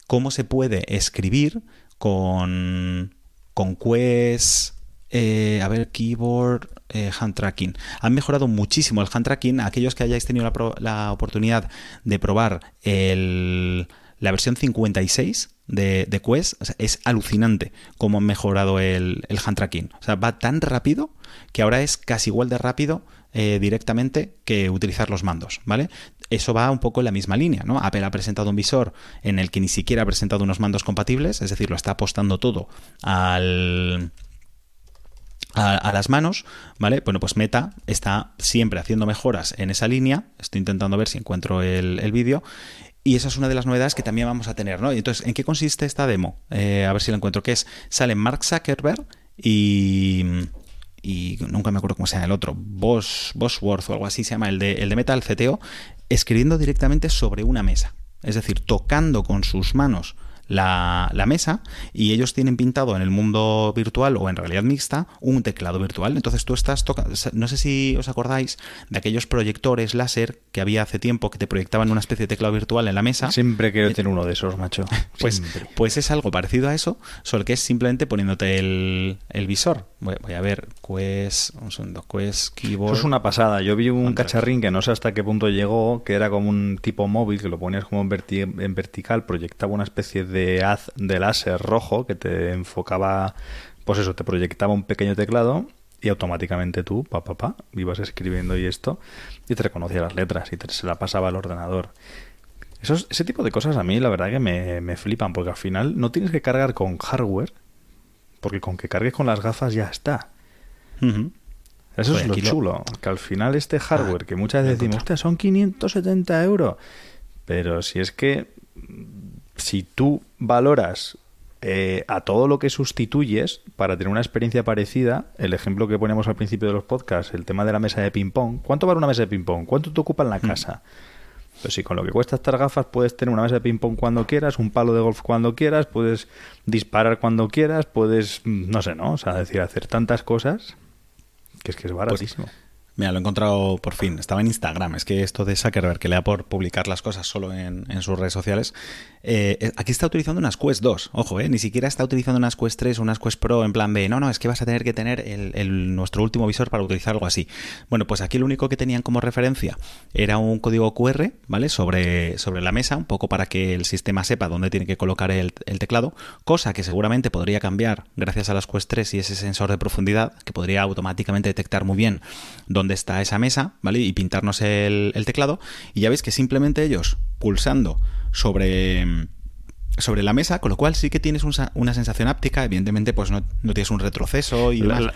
cómo se puede escribir con, con Quest... Eh, a ver, keyboard, eh, hand tracking. Han mejorado muchísimo el hand tracking. Aquellos que hayáis tenido la, la oportunidad de probar el, la versión 56 de, Quest es alucinante cómo han mejorado el, el, hand tracking. O sea, va tan rápido que ahora es casi igual de rápido eh, directamente que utilizar los mandos, ¿vale? Eso va un poco en la misma línea, ¿no? Apple ha presentado un visor en el que ni siquiera ha presentado unos mandos compatibles, es decir, lo está apostando todo al, a, las manos, ¿vale? Bueno, pues Meta está siempre haciendo mejoras en esa línea. Estoy intentando ver si encuentro el, el vídeo. Y esa es una de las novedades que también vamos a tener, ¿no? Entonces, ¿en qué consiste esta demo? Eh, a ver si la encuentro. Que es, sale Mark Zuckerberg y, y nunca me acuerdo cómo se llama el otro, Boss, Bosworth o algo así se llama, el de, el de Metal CTO, escribiendo directamente sobre una mesa. Es decir, tocando con sus manos la, la, mesa y ellos tienen pintado en el mundo virtual o en realidad mixta un teclado virtual. Entonces tú estás tocando, no sé si os acordáis de aquellos proyectores láser que había hace tiempo que te proyectaban una especie de teclado virtual en la mesa. Siempre quiero tener uno de esos, macho. Pues, pues es algo parecido a eso, solo que es simplemente poniéndote el, el visor. Voy, voy, a ver, Quest, un segundo, Quest Keyboard. Eso es una pasada. Yo vi un cacharrín que no sé hasta qué punto llegó, que era como un tipo móvil, que lo ponías como en, verti en vertical, proyectaba una especie de haz de láser rojo que te enfocaba, pues eso, te proyectaba un pequeño teclado y automáticamente tú, pa, pa, pa, ibas escribiendo y esto, y te reconocía las letras y te, se la pasaba al ordenador. Esos, ese tipo de cosas a mí la verdad que me, me flipan, porque al final no tienes que cargar con hardware, porque con que cargues con las gafas ya está. Uh -huh. Eso es lo aquí lo- chulo, que al final este hardware, Ah, que muchas veces decimos, son 570 euros, pero si es que si tú valoras eh, a todo lo que sustituyes para tener una experiencia parecida, el ejemplo que ponemos al principio de los podcasts, el tema de la mesa de ping-pong, ¿cuánto vale una mesa de ping-pong? ¿Cuánto te ocupa en la casa? Pues si con lo que cuesta estas gafas puedes tener una mesa de ping-pong cuando quieras, un palo de golf cuando quieras, puedes disparar cuando quieras, puedes, mm, no sé, ¿no? O sea, decir, hacer tantas cosas que es que es baratísimo. Mira, lo he encontrado por fin. Estaba en Instagram. Es que esto de Zuckerberg, que le da por publicar las cosas solo en, en sus redes sociales. Eh, eh, aquí está utilizando unas Quest 2. Ojo, eh, ni siquiera está utilizando unas Quest 3 o unas Quest Pro en plan B. No, no, es que vas a tener que tener el, nuestro último visor para utilizar algo así. Bueno, pues aquí lo único que tenían como referencia era un código QR, ¿vale? Sobre, sobre la mesa, un poco para que el sistema sepa dónde tiene que colocar el, teclado. Cosa que seguramente podría cambiar gracias a las Quest 3 y ese sensor de profundidad que podría automáticamente detectar muy bien dónde está esa mesa, ¿vale? Y pintarnos el teclado. Y ya veis que simplemente ellos pulsando sobre sobre la mesa, con lo cual sí que tienes un una sensación áptica, evidentemente pues no, no tienes un retroceso y La,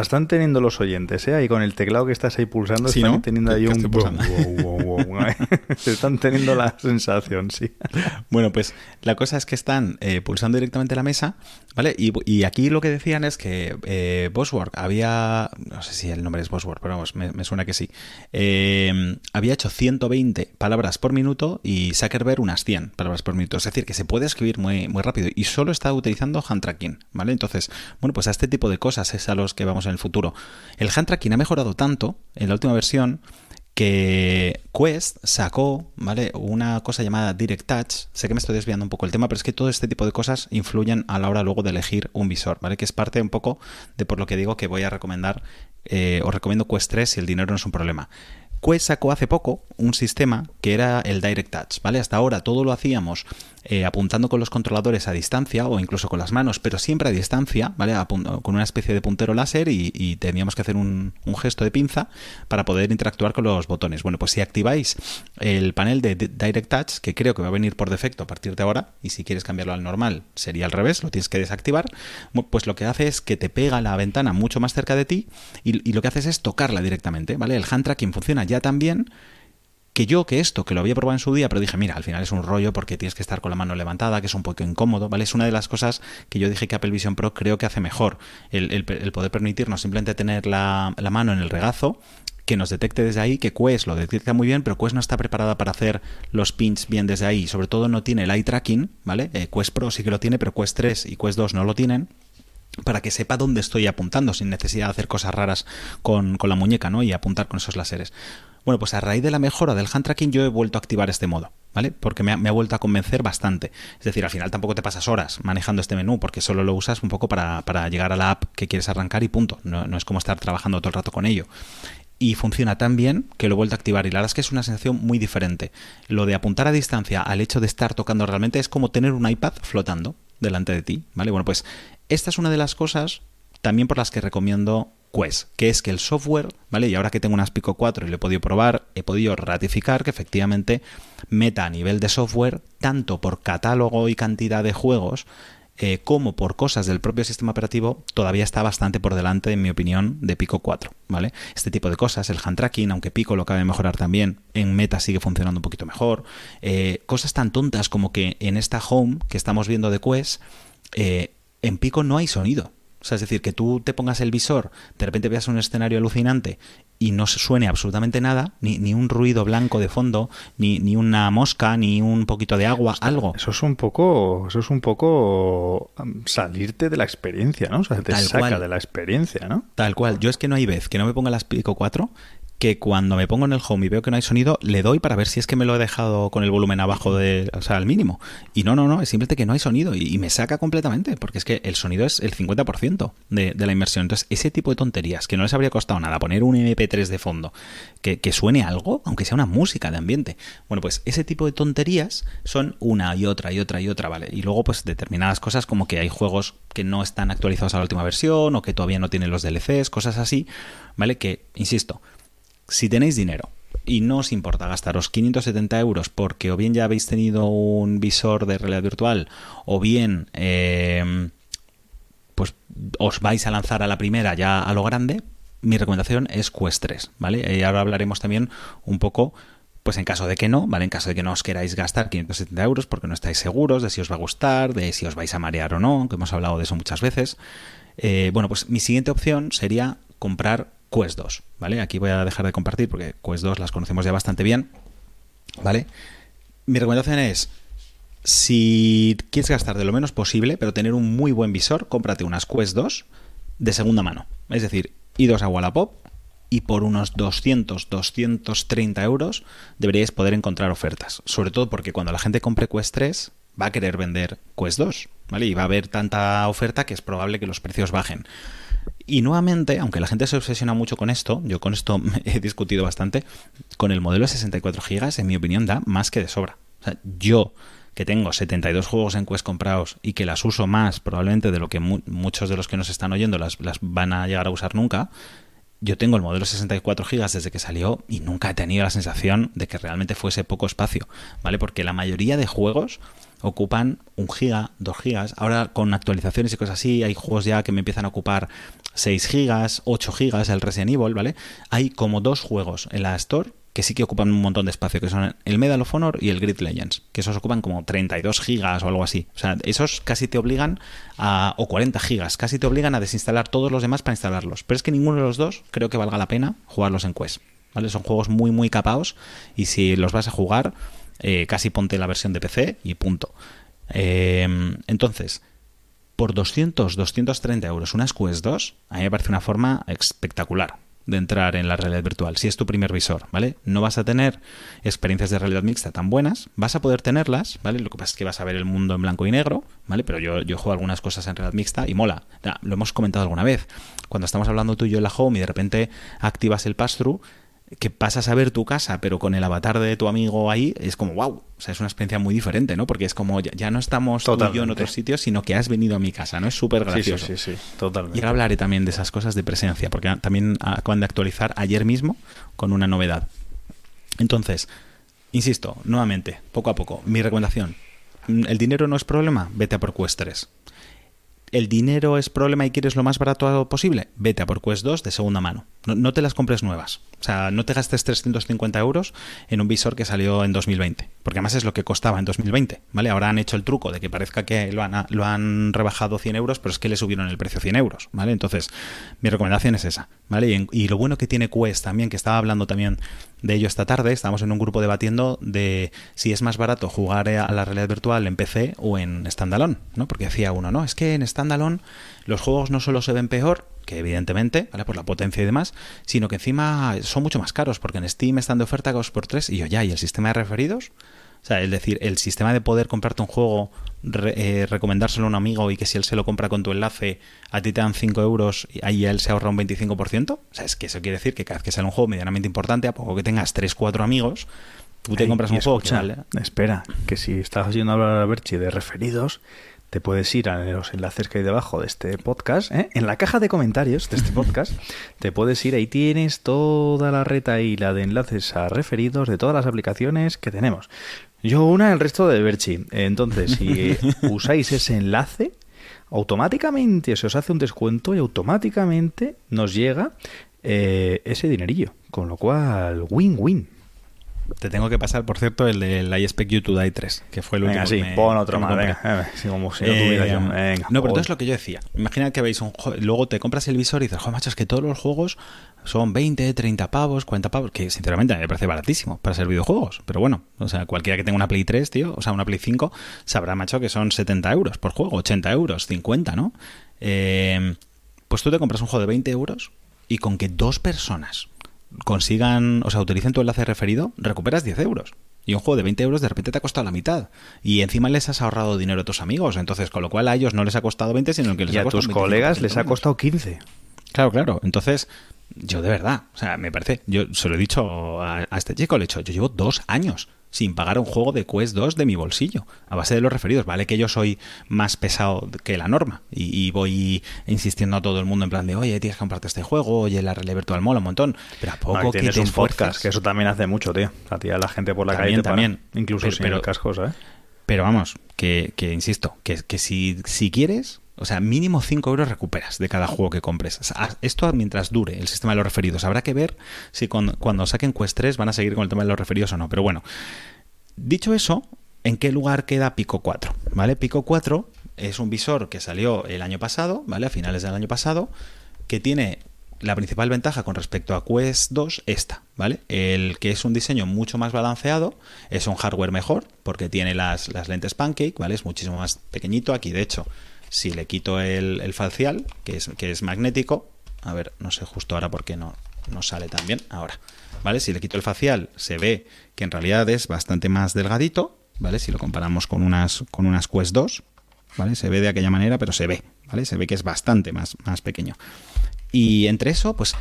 están teniendo los oyentes, ¿eh? Ahí con el teclado que estás ahí pulsando, Sí, están ¿no? teniendo ahí un... wow, wow, wow, ¿eh? están teniendo la sensación, sí. Bueno, pues la cosa es que están eh, pulsando directamente la mesa, ¿vale? Y, y aquí lo que decían es que eh, Bosworth había, no sé si el nombre es Bosworth, pero vamos, me, me suena que sí, eh, había hecho 120 palabras por minuto y Zuckerberg unas 100 palabras por minuto. Es decir, que se puede escribir muy, muy rápido y solo está utilizando hand tracking, ¿vale? Entonces, bueno, pues a este tipo de cosas es a los que vamos en el futuro. El hand tracking ha mejorado tanto en la última versión que Quest sacó, ¿vale? Una cosa llamada Direct Touch. Sé que me estoy desviando un poco el tema, pero es que todo este tipo de cosas influyen a la hora luego de elegir un visor, ¿vale? Que es parte un poco de por lo que digo que voy a recomendar, eh, os recomiendo Quest 3 si el dinero no es un problema. Quest sacó hace poco un sistema que era el Direct Touch, ¿vale? Hasta ahora todo lo hacíamos eh, apuntando con los controladores a distancia o incluso con las manos, pero siempre a distancia, ¿vale? Con una especie de puntero láser y, teníamos que hacer un, gesto de pinza para poder interactuar con los botones. Bueno, pues si activáis el panel de Di- Direct Touch, que creo que va a venir por defecto a partir de ahora, y si quieres cambiarlo al normal sería al revés, lo tienes que desactivar, pues lo que hace es que te pega la ventana mucho más cerca de ti y, lo que haces es tocarla directamente, ¿vale? El hand tracking funciona ya tan bien que yo que esto, que lo había probado en su día, pero dije, mira, al final es un rollo porque tienes que estar con la mano levantada, que es un poco incómodo, ¿vale? Es una de las cosas que yo dije que Apple Vision Pro creo que hace mejor, el, poder permitirnos simplemente tener la, la mano en el regazo, que nos detecte desde ahí, que Quest lo detecta muy bien, pero Quest no está preparada para hacer los pins bien desde ahí, sobre todo no tiene el eye tracking, ¿vale? Eh, Quest Pro sí que lo tiene, pero Quest 3 y Quest 2 no lo tienen para que sepa dónde estoy apuntando sin necesidad de hacer cosas raras con, con la muñeca, ¿no? Y apuntar con esos láseres. Bueno, pues a raíz de la mejora del hand tracking yo he vuelto a activar este modo, ¿vale? Porque me ha, vuelto a convencer bastante. Es decir, al final tampoco te pasas horas manejando este menú porque solo lo usas un poco para, para llegar a la app que quieres arrancar y punto. No, no es como estar trabajando todo el rato con ello y funciona tan bien que lo he vuelto a activar. Y la verdad es que es una sensación muy diferente. Lo de apuntar a distancia al hecho de estar tocando realmente es como tener un iPad flotando delante de ti, ¿vale? Bueno, pues esta es una de las cosas también por las que recomiendo Quest, que es que el software, ¿vale? Y ahora que tengo unas Pico 4 y lo he podido probar, he podido ratificar que efectivamente meta a nivel de software, tanto por catálogo y cantidad de juegos, eh, como por cosas del propio sistema operativo, todavía está bastante por delante, en mi opinión, de Pico 4, ¿vale? Este tipo de cosas, el hand tracking, aunque Pico lo cabe mejorar también, en Meta sigue funcionando un poquito mejor. Eh, cosas tan tontas como que en esta home que estamos viendo de Quest, eh, en Pico no hay sonido. O sea, es decir, que tú te pongas el visor, de repente veas un escenario alucinante y no se suene absolutamente nada, ni, ni un ruido blanco de fondo, ni, ni una mosca, ni un poquito de agua, algo. Eso es un poco, eso es un poco um, salirte de la experiencia, ¿no? O sea, te Tal saca cual. de la experiencia, ¿no? Tal cual. Yo es que no hay vez que no me ponga las Pico 4 que cuando me pongo en el home y veo que no hay sonido, le doy para ver si es que me lo he dejado con el volumen abajo de, o sea, al mínimo. Y no, no, no, es simplemente que no hay sonido y, me saca completamente, porque es que el sonido es el 50% de, la inmersión. Entonces, ese tipo de tonterías que no les habría costado nada poner un MP3 de fondo, que, que suene algo, aunque sea una música de ambiente. Bueno, pues ese tipo de tonterías son una y otra y otra y otra, ¿vale? Y luego, pues determinadas cosas como que hay juegos que no están actualizados a la última versión o que todavía no tienen los DLCs, cosas así, ¿vale? Que, insisto, si tenéis dinero y no os importa gastaros 570 euros porque o bien ya habéis tenido un visor de realidad virtual o bien eh, pues os vais a lanzar a la primera ya a lo grande, mi recomendación es Quest 3, ¿vale? Y ahora hablaremos también un poco pues en caso de que no, ¿vale? En caso de que no os queráis gastar 570 euros porque no estáis seguros de si os va a gustar, de si os vais a marear o no, que hemos hablado de eso muchas veces. Eh, bueno, pues mi siguiente opción sería comprar Quest 2, ¿vale? Aquí voy a dejar de compartir porque Quest 2 las conocemos ya bastante bien, ¿vale? Mi recomendación es, si quieres gastar de lo menos posible, pero tener un muy buen visor, cómprate unas Quest 2 de segunda mano. Es decir, idos a Wallapop y por unos 200, 230 euros deberíais poder encontrar ofertas. Sobre todo porque cuando la gente compre Quest 3 va a querer vender Quest 2, ¿vale? Y va a haber tanta oferta que es probable que los precios bajen. Y nuevamente, aunque la gente se obsesiona mucho con esto, yo con esto he discutido bastante, con el modelo de 64 GB, en mi opinión, da más que de sobra. O sea, yo que tengo 72 juegos en Quest comprados y que las uso más probablemente de lo que mu muchos de los que nos están oyendo las, las van a llegar a usar nunca, yo tengo el modelo 64 GB desde que salió y nunca he tenido la sensación de que realmente fuese poco espacio, ¿vale? Porque la mayoría de juegos ocupan un giga, dos gigas. Ahora con actualizaciones y cosas así, hay juegos ya que me empiezan a ocupar 6 gigas, 8 gigas, el Resident Evil, ¿vale? Hay como dos juegos en la Store que sí que ocupan un montón de espacio, que son el Medal of Honor y el Grid Legends, que esos ocupan como 32 gigas o algo así. O sea, esos casi te obligan a, o 40 gigas, casi te obligan a desinstalar todos los demás para instalarlos. Pero es que ninguno de los dos creo que valga la pena jugarlos en Quest. ¿Vale? Son juegos muy, muy capados y si los vas a jugar, eh, casi ponte la versión de PC y punto. Eh, entonces, por 200, 230 euros unas Quest 2, a mí me parece una forma espectacular de entrar en la realidad virtual, si es tu primer visor, ¿vale? No vas a tener experiencias de realidad mixta tan buenas, vas a poder tenerlas, ¿vale? Lo que pasa es que vas a ver el mundo en blanco y negro, ¿vale? Pero yo, yo juego algunas cosas en realidad mixta y mola. Lo hemos comentado alguna vez. Cuando estamos hablando tú y yo en la home y de repente activas el pass-through, que pasas a ver tu casa, pero con el avatar de tu amigo ahí, es como wow. O sea, es una experiencia muy diferente, ¿no? Porque es como ya, ya no estamos tú y yo en otros sitios, sino que has venido a mi casa, ¿no? Es súper gracioso. Sí, sí, sí, sí, totalmente. Y ahora hablaré también de esas cosas de presencia, porque también acaban de actualizar ayer mismo con una novedad. Entonces, insisto, nuevamente, poco a poco, mi recomendación. ¿El dinero no es problema? Vete a por Quest 3. ¿El dinero es problema y quieres lo más barato posible? Vete a por Quest 2 de segunda mano. No, te las compres nuevas. O sea, no te gastes 350 euros en un visor que salió en 2020. Porque además es lo que costaba en 2020. ¿Vale? Ahora han hecho el truco de que parezca que lo han, lo han rebajado 100 euros, pero es que le subieron el precio 100 euros. ¿Vale? Entonces, mi recomendación es esa. ¿Vale? Y, y lo bueno que tiene Quest también, que estaba hablando también de ello esta tarde, estábamos en un grupo debatiendo de si es más barato jugar a la realidad virtual en PC o en standalone, ¿no? Porque decía uno, no, es que en standalone los juegos no solo se ven peor, que evidentemente, ¿vale? Por la potencia y demás, sino que encima son mucho más caros, porque en Steam están de oferta 2x3 y yo ya, ¿y el sistema de referidos? O sea, es decir, el sistema de poder comprarte un juego, re, eh, recomendárselo a un amigo y que si él se lo compra con tu enlace, a ti te dan 5 euros y ahí él se ahorra un 25%. O sea, es que eso quiere decir que cada vez que sale un juego medianamente importante, a poco que tengas 3-4 amigos, tú te Ey, compras un escucha, juego que vale. Espera, que si estás oyendo hablar a Berchi de referidos, te puedes ir a los enlaces que hay debajo de este podcast, ¿eh? en la caja de comentarios de este podcast, te puedes ir, ahí tienes toda la reta y la de enlaces a referidos de todas las aplicaciones que tenemos. Yo una, el resto de Berchi. Entonces, si usáis ese enlace, automáticamente se os hace un descuento y automáticamente nos llega eh, ese dinerillo. Con lo cual, win-win. Te tengo que pasar, por cierto, el del I Expect You to Die 3, que fue el Venga, último. sí, me- pon otro más, compré. venga, eh, sí, como si no tuviera yo. Venga, no, pero entonces lo que yo decía. Imaginad que veis un juego, luego te compras el visor y dices, joder, macho, es que todos los juegos son 20, 30 pavos, 40 pavos, que sinceramente a mí me parece baratísimo para ser videojuegos. Pero bueno, o sea, cualquiera que tenga una Play 3, tío, o sea, una Play 5, sabrá, macho, que son 70 euros por juego, 80 euros, 50, ¿no? Eh, pues tú te compras un juego de 20 euros y con que dos personas consigan, o sea, utilicen tu enlace referido, recuperas 10 euros. Y un juego de 20 euros de repente te ha costado la mitad. Y encima les has ahorrado dinero a tus amigos. Entonces, con lo cual a ellos no les ha costado 20, sino que les Y ha a costado tus 25% colegas les ha costado 15. Claro, claro. Entonces, yo de verdad, o sea, me parece, yo se lo he dicho a, a este chico, le he dicho, yo llevo dos años sin pagar un juego de Quest 2 de mi bolsillo, a base de los referidos. Vale que yo soy más pesado que la norma y, y voy insistiendo a todo el mundo en plan de, oye, tienes que comprarte este juego, oye, la realidad virtual mola un montón, pero a poco No, que tienes te un podcast, que eso también hace mucho, tío. A ti a la gente por la También, calle te para, también. incluso Pero- sin pero- el casco, ¿sabes? Pero vamos, que, que insisto, que, que si, si quieres, o sea, mínimo 5 euros recuperas de cada juego que compres. Esto mientras dure el sistema de los referidos. Habrá que ver si cuando, cuando saquen Quest 3 van a seguir con el tema de los referidos o no. Pero bueno, dicho eso, ¿en qué lugar queda Pico 4? ¿Vale? Pico 4 es un visor que salió el año pasado, ¿vale? A finales del año pasado, que tiene la principal ventaja con respecto a Quest 2 esta, ¿vale? El que es un diseño mucho más balanceado, es un hardware mejor, porque tiene las, las lentes Pancake, ¿vale? Es muchísimo más pequeñito. Aquí, de hecho, si le quito el, facial, que es, que es magnético, a ver, no sé justo ahora por qué no, no sale tan bien, ahora, ¿vale? Si le quito el facial, se ve que en realidad es bastante más delgadito, ¿vale? Si lo comparamos con unas, con unas Quest 2, ¿vale? Se ve de aquella manera, pero se ve, ¿vale? Se ve que es bastante más, más pequeño. Y entre eso, pues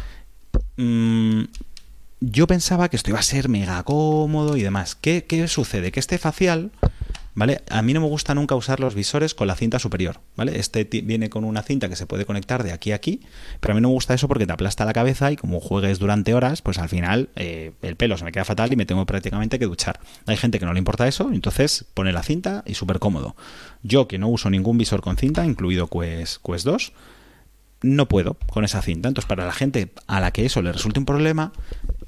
mm, yo pensaba que esto iba a ser mega cómodo y demás. ¿Qué, qué sucede? Que este facial, ¿vale? A mí no me gusta nunca usar los visores con la cinta superior, ¿vale? Este viene con una cinta que se puede conectar de aquí a aquí, pero a mí no me gusta eso porque te aplasta la cabeza y como juegues durante horas, pues al final eh, el pelo se me queda fatal y me tengo prácticamente que duchar. Hay gente que no le importa eso, entonces pone la cinta y súper cómodo. Yo que no uso ningún visor con cinta, incluido Quest, Quest 2, no puedo con esa cinta. Entonces, para la gente a la que eso le resulte un problema,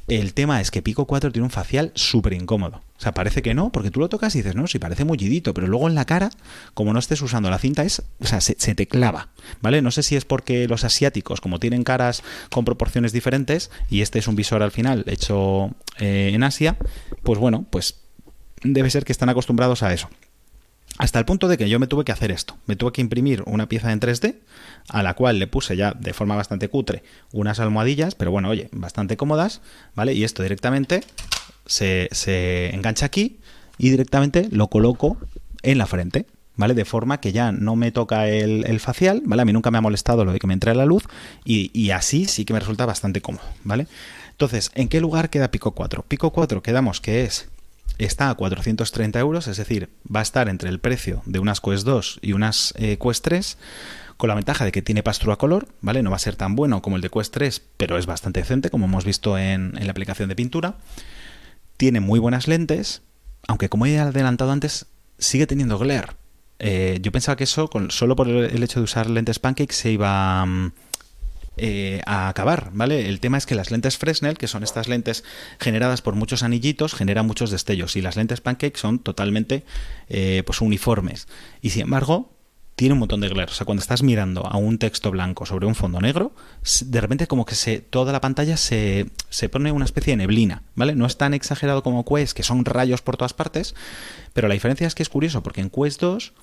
el tema es que Pico 4 tiene un facial súper incómodo. Sea, parece que no, porque tú lo tocas y dices, no, sí, parece mullidito, pero luego en la cara, como no estés usando la cinta, es, o sea, se, se te clava, ¿vale? No sé si es porque los asiáticos, como tienen caras con proporciones diferentes, y este es un visor al final hecho eh, en Asia, pues bueno, pues debe ser que están acostumbrados a eso. Hasta el punto de que yo me tuve que hacer esto. Me tuve que imprimir una pieza en 3D, a la cual le puse ya de forma bastante cutre unas almohadillas, pero bueno, oye, bastante cómodas, ¿vale? Y esto directamente se, engancha aquí y directamente lo coloco en la frente, ¿vale? De forma que ya no me toca el, facial, ¿vale? A mí nunca me ha molestado lo de que me entre la luz y, así sí que me resulta bastante cómodo, ¿vale? Entonces, ¿en qué lugar queda Pico 4? Pico 4 quedamos que es está a 430 euros, es decir, va a estar entre el precio de unas Quest 2 y unas eh, Quest 3, con la ventaja de que tiene pass a color, ¿vale? No va a ser tan bueno como el de Quest 3, pero es bastante decente, como hemos visto en la aplicación de pintura. Tiene muy buenas lentes, aunque como he adelantado antes, sigue teniendo glare. Eh, yo pensaba que eso, solo por el, el hecho de usar lentes Pancake, se iba... mm, eh, a acabar, ¿vale? El tema es que las lentes Fresnel, que son estas lentes generadas por muchos anillitos, generan muchos destellos y las lentes Pancake son totalmente eh, pues uniformes. Y sin embargo, tiene un montón de glare. O sea, cuando estás mirando a un texto blanco sobre un fondo negro, de repente como que se, toda la pantalla se, se pone una especie de neblina, ¿vale? No es tan exagerado como Quest, que son rayos por todas partes, pero la diferencia es que es curioso, porque en Quest 2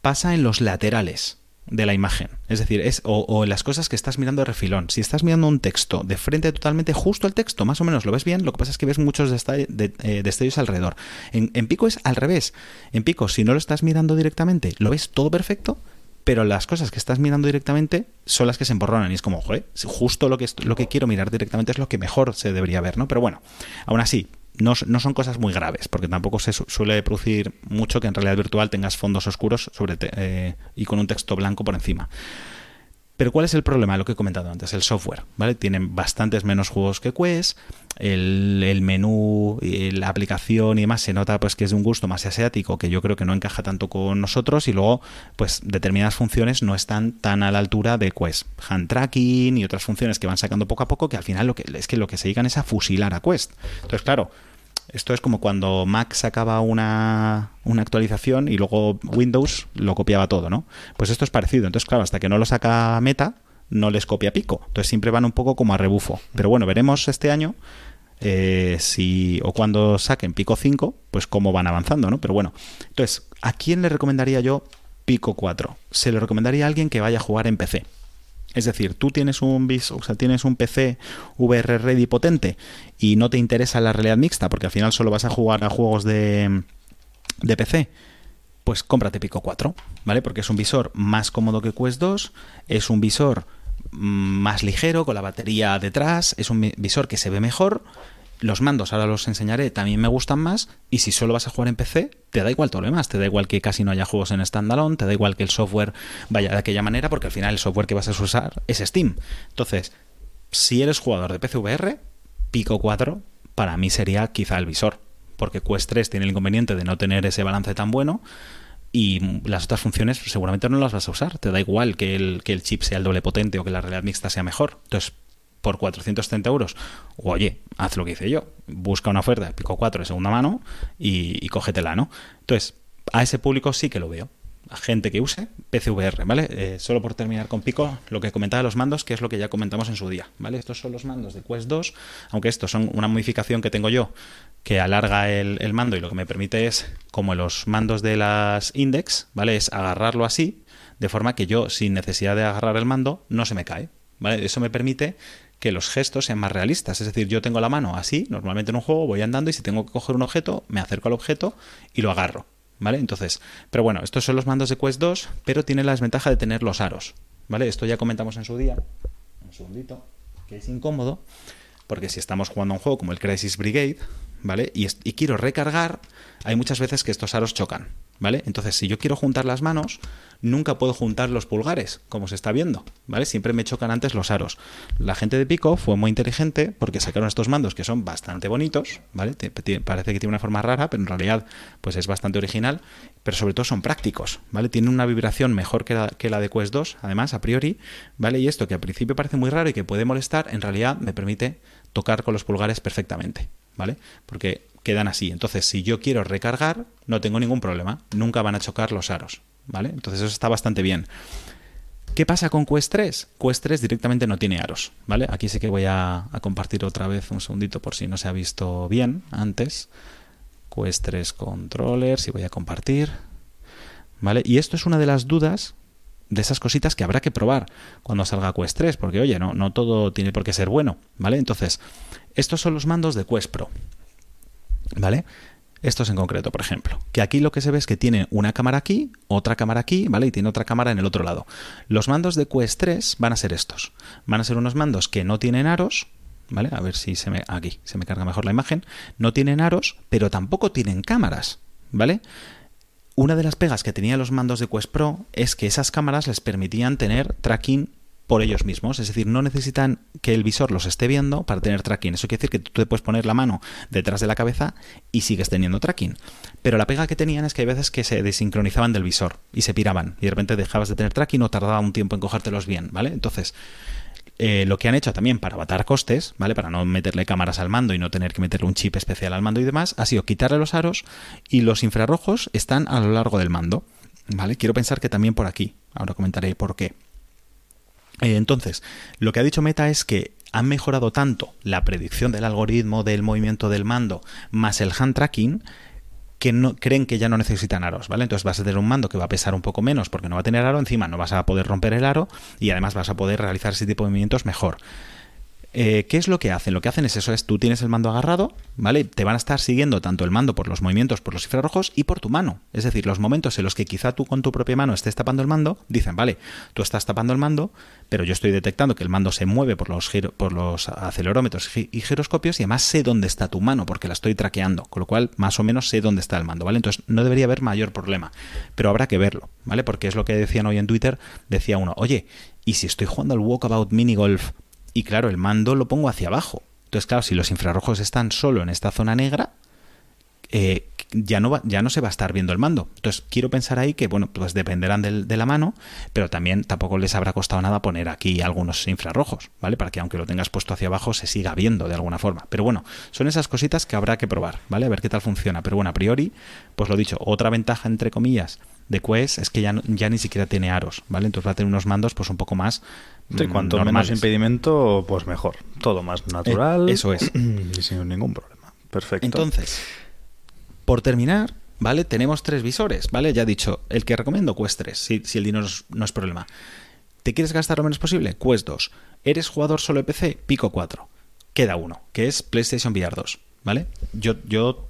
pasa en los laterales de la imagen. Es decir, es o, las cosas que estás mirando de refilón. Si estás mirando un texto de frente totalmente justo al texto, más o menos lo ves bien, lo que pasa es que ves muchos de- eh, destellos alrededor. En, Pico es al revés. En Pico, si no lo estás mirando directamente, lo ves todo perfecto, pero las cosas que estás mirando directamente son las que se emborronan y es como, joder, justo lo que, lo que quiero mirar directamente es lo que mejor se debería ver, ¿no? Pero bueno, aún así, no, no son cosas muy graves, porque tampoco se su- suele producir mucho que en realidad virtual tengas fondos oscuros sobre eh, y con un texto blanco por encima. Pero ¿cuál es el problema? Lo que he comentado antes, el software, ¿vale? Tienen bastantes menos juegos que Quest, el, menú, la aplicación y demás se nota pues que es de un gusto más asiático que yo creo que no encaja tanto con nosotros y luego pues determinadas funciones no están tan a la altura de Quest. Hand tracking y otras funciones que van sacando poco a poco que al final lo que es que lo que se dedican es a fusilar a Quest. Entonces, claro, Esto es como cuando Mac sacaba una, una, actualización y luego Windows lo copiaba todo, ¿no? Pues esto es parecido. Entonces, claro, hasta que no lo saca Meta, no les copia Pico. Entonces siempre van un poco como a rebufo. Pero bueno, veremos este año eh, si o cuando saquen Pico 5, pues cómo van avanzando, ¿no? Pero bueno, entonces, ¿a quién le recomendaría yo Pico 4? Se le recomendaría a alguien que vaya a jugar en PC. Es decir, tú tienes un o sea, tienes un PC VR ready potente y no te interesa la realidad mixta porque al final solo vas a jugar a juegos de, de PC pues cómprate Pico 4, ¿vale? Porque es un visor más cómodo que Quest 2, es un visor más ligero, con la batería detrás, es un visor que se ve mejor. Los mandos, ahora los enseñaré, también me gustan más. Y si solo vas a jugar en PC, te da igual todo lo demás. Te da igual que casi no haya juegos en standalone, te da igual que el software vaya de aquella manera, porque al final el software que vas a usar es Steam. Entonces, si eres jugador de PCVR, Pico 4 para mí sería quizá el visor. Porque Quest 3 tiene el inconveniente de no tener ese balance tan bueno y las otras funciones seguramente no las vas a usar. Te da igual que el, que el chip sea el doble potente o que la realidad mixta sea mejor. Entonces, por 430 euros, oye, haz lo que hice yo. Busca una oferta de Pico 4 de segunda mano y, y cógetela, ¿no? Entonces, a ese público sí que lo veo a gente que use PCVR, ¿vale? Eh, solo por terminar con Pico, lo que comentaba los mandos, que es lo que ya comentamos en su día, ¿vale? Estos son los mandos de Quest 2, aunque estos son una modificación que tengo yo que alarga el, el mando y lo que me permite es, como los mandos de las Index, ¿vale? Es agarrarlo así, de forma que yo, sin necesidad de agarrar el mando, no se me cae, ¿vale? Eso me permite que los gestos sean más realistas. Es decir, yo tengo la mano así, normalmente en un juego voy andando y si tengo que coger un objeto, me acerco al objeto y lo agarro. ¿Vale? Entonces, pero bueno, estos son los mandos de Quest 2, pero tiene la desventaja de tener los aros. ¿Vale? Esto ya comentamos en su día. Un segundito. Que es incómodo. Porque si estamos jugando un juego como el Crisis Brigade, ¿vale? Y, y quiero recargar, hay muchas veces que estos aros chocan. ¿vale? Entonces, si yo quiero juntar las manos, nunca puedo juntar los pulgares, como se está viendo, ¿vale? Siempre me chocan antes los aros. La gente de Pico fue muy inteligente porque sacaron estos mandos que son bastante bonitos, ¿vale? parece que tiene una forma rara, pero en realidad pues es bastante original, pero sobre todo son prácticos, ¿vale? Tienen una vibración mejor que la, que la de Quest 2, además, a priori, ¿vale? Y esto que al principio parece muy raro y que puede molestar, en realidad me permite tocar con los pulgares perfectamente, ¿vale? Porque quedan así. Entonces, si yo quiero recargar, no tengo ningún problema. Nunca van a chocar los aros. ¿Vale? Entonces eso está bastante bien. ¿Qué pasa con Quest 3? Quest 3 directamente no tiene aros, ¿vale? Aquí sí que voy a, compartir otra vez un segundito por si no se ha visto bien antes. Quest 3 controllers y voy a compartir. ¿Vale? Y esto es una de las dudas de esas cositas que habrá que probar cuando salga Quest 3, porque oye, no, no todo tiene por qué ser bueno, ¿vale? Entonces, estos son los mandos de Quest Pro, ¿Vale? Estos en concreto, por ejemplo. Que aquí lo que se ve es que tiene una cámara aquí, otra cámara aquí, ¿vale? Y tiene otra cámara en el otro lado. Los mandos de Quest 3 van a ser estos. Van a ser unos mandos que no tienen aros, ¿vale? A ver si se me. Aquí, se me carga mejor la imagen. No tienen aros, pero tampoco tienen cámaras, ¿vale? Una de las pegas que tenían los mandos de Quest Pro es que esas cámaras les permitían tener tracking por ellos mismos, es decir, no necesitan que el visor los esté viendo para tener tracking. Eso quiere decir que tú te puedes poner la mano detrás de la cabeza y sigues teniendo tracking. Pero la pega que tenían es que hay veces que se desincronizaban del visor y se piraban y de repente dejabas de tener tracking o tardaba un tiempo en cogértelos bien, ¿vale? Entonces, eh, lo que han hecho también para abatar costes, ¿vale? Para no meterle cámaras al mando y no tener que meterle un chip especial al mando y demás, ha sido quitarle los aros y los infrarrojos están a lo largo del mando, ¿vale? Quiero pensar que también por aquí, ahora comentaré por qué. Eh, entonces, lo que ha dicho Meta es que han mejorado tanto la predicción del algoritmo del movimiento del mando más el hand tracking que no, creen que ya no necesitan aros, ¿vale? Entonces vas a tener un mando que va a pesar un poco menos porque no va a tener aro, encima no vas a poder romper el aro y además vas a poder realizar ese tipo de movimientos mejor. Eh, ¿Qué es lo que hacen? Lo que hacen es eso, es tú tienes el mando agarrado, ¿vale? Te van a estar siguiendo tanto el mando por los movimientos, por los infrarrojos y por tu mano. Es decir, los momentos en los que quizá tú con tu propia mano estés tapando el mando, dicen, vale, tú estás tapando el mando, pero yo estoy detectando que el mando se mueve por los, por los acelerómetros y giroscopios y además sé dónde está tu mano porque la estoy traqueando, con lo cual más o menos sé dónde está el mando, ¿vale? Entonces no debería haber mayor problema, pero habrá que verlo, ¿vale? Porque es lo que decían hoy en Twitter, decía uno, oye, ¿y si estoy jugando al Walkabout Mini Golf y claro, el mando lo pongo hacia abajo. Entonces, claro, si los infrarrojos están solo en esta zona negra, eh, ya no, ya no se va a estar viendo el mando. Entonces, quiero pensar ahí que, bueno, pues dependerán del- de la mano, pero también tampoco les habrá costado nada poner aquí algunos infrarrojos, ¿vale? Para que aunque lo tengas puesto hacia abajo se siga viendo de alguna forma. Pero bueno, son esas cositas que habrá que probar, ¿vale? A ver qué tal funciona. Pero bueno, a priori, pues lo dicho, otra ventaja entre comillas de Quest es que ya, ya ni siquiera tiene aros, ¿vale? Entonces va a tener unos mandos pues un poco más Sí, mm, cuanto menos impedimento, pues mejor. Todo más natural. Eh, eso es. Y sin ningún problema. Perfecto. Entonces, por terminar, ¿vale? Tenemos tres visores, ¿vale? Ya he dicho, el que recomiendo Quest 3, si, si el dinero no es, no es problema. ¿Te quieres gastar lo menos posible? Quest 2. ¿Eres jugador solo de PC? Pico 4. Queda uno, que es PlayStation VR 2, ¿vale? Yo, yo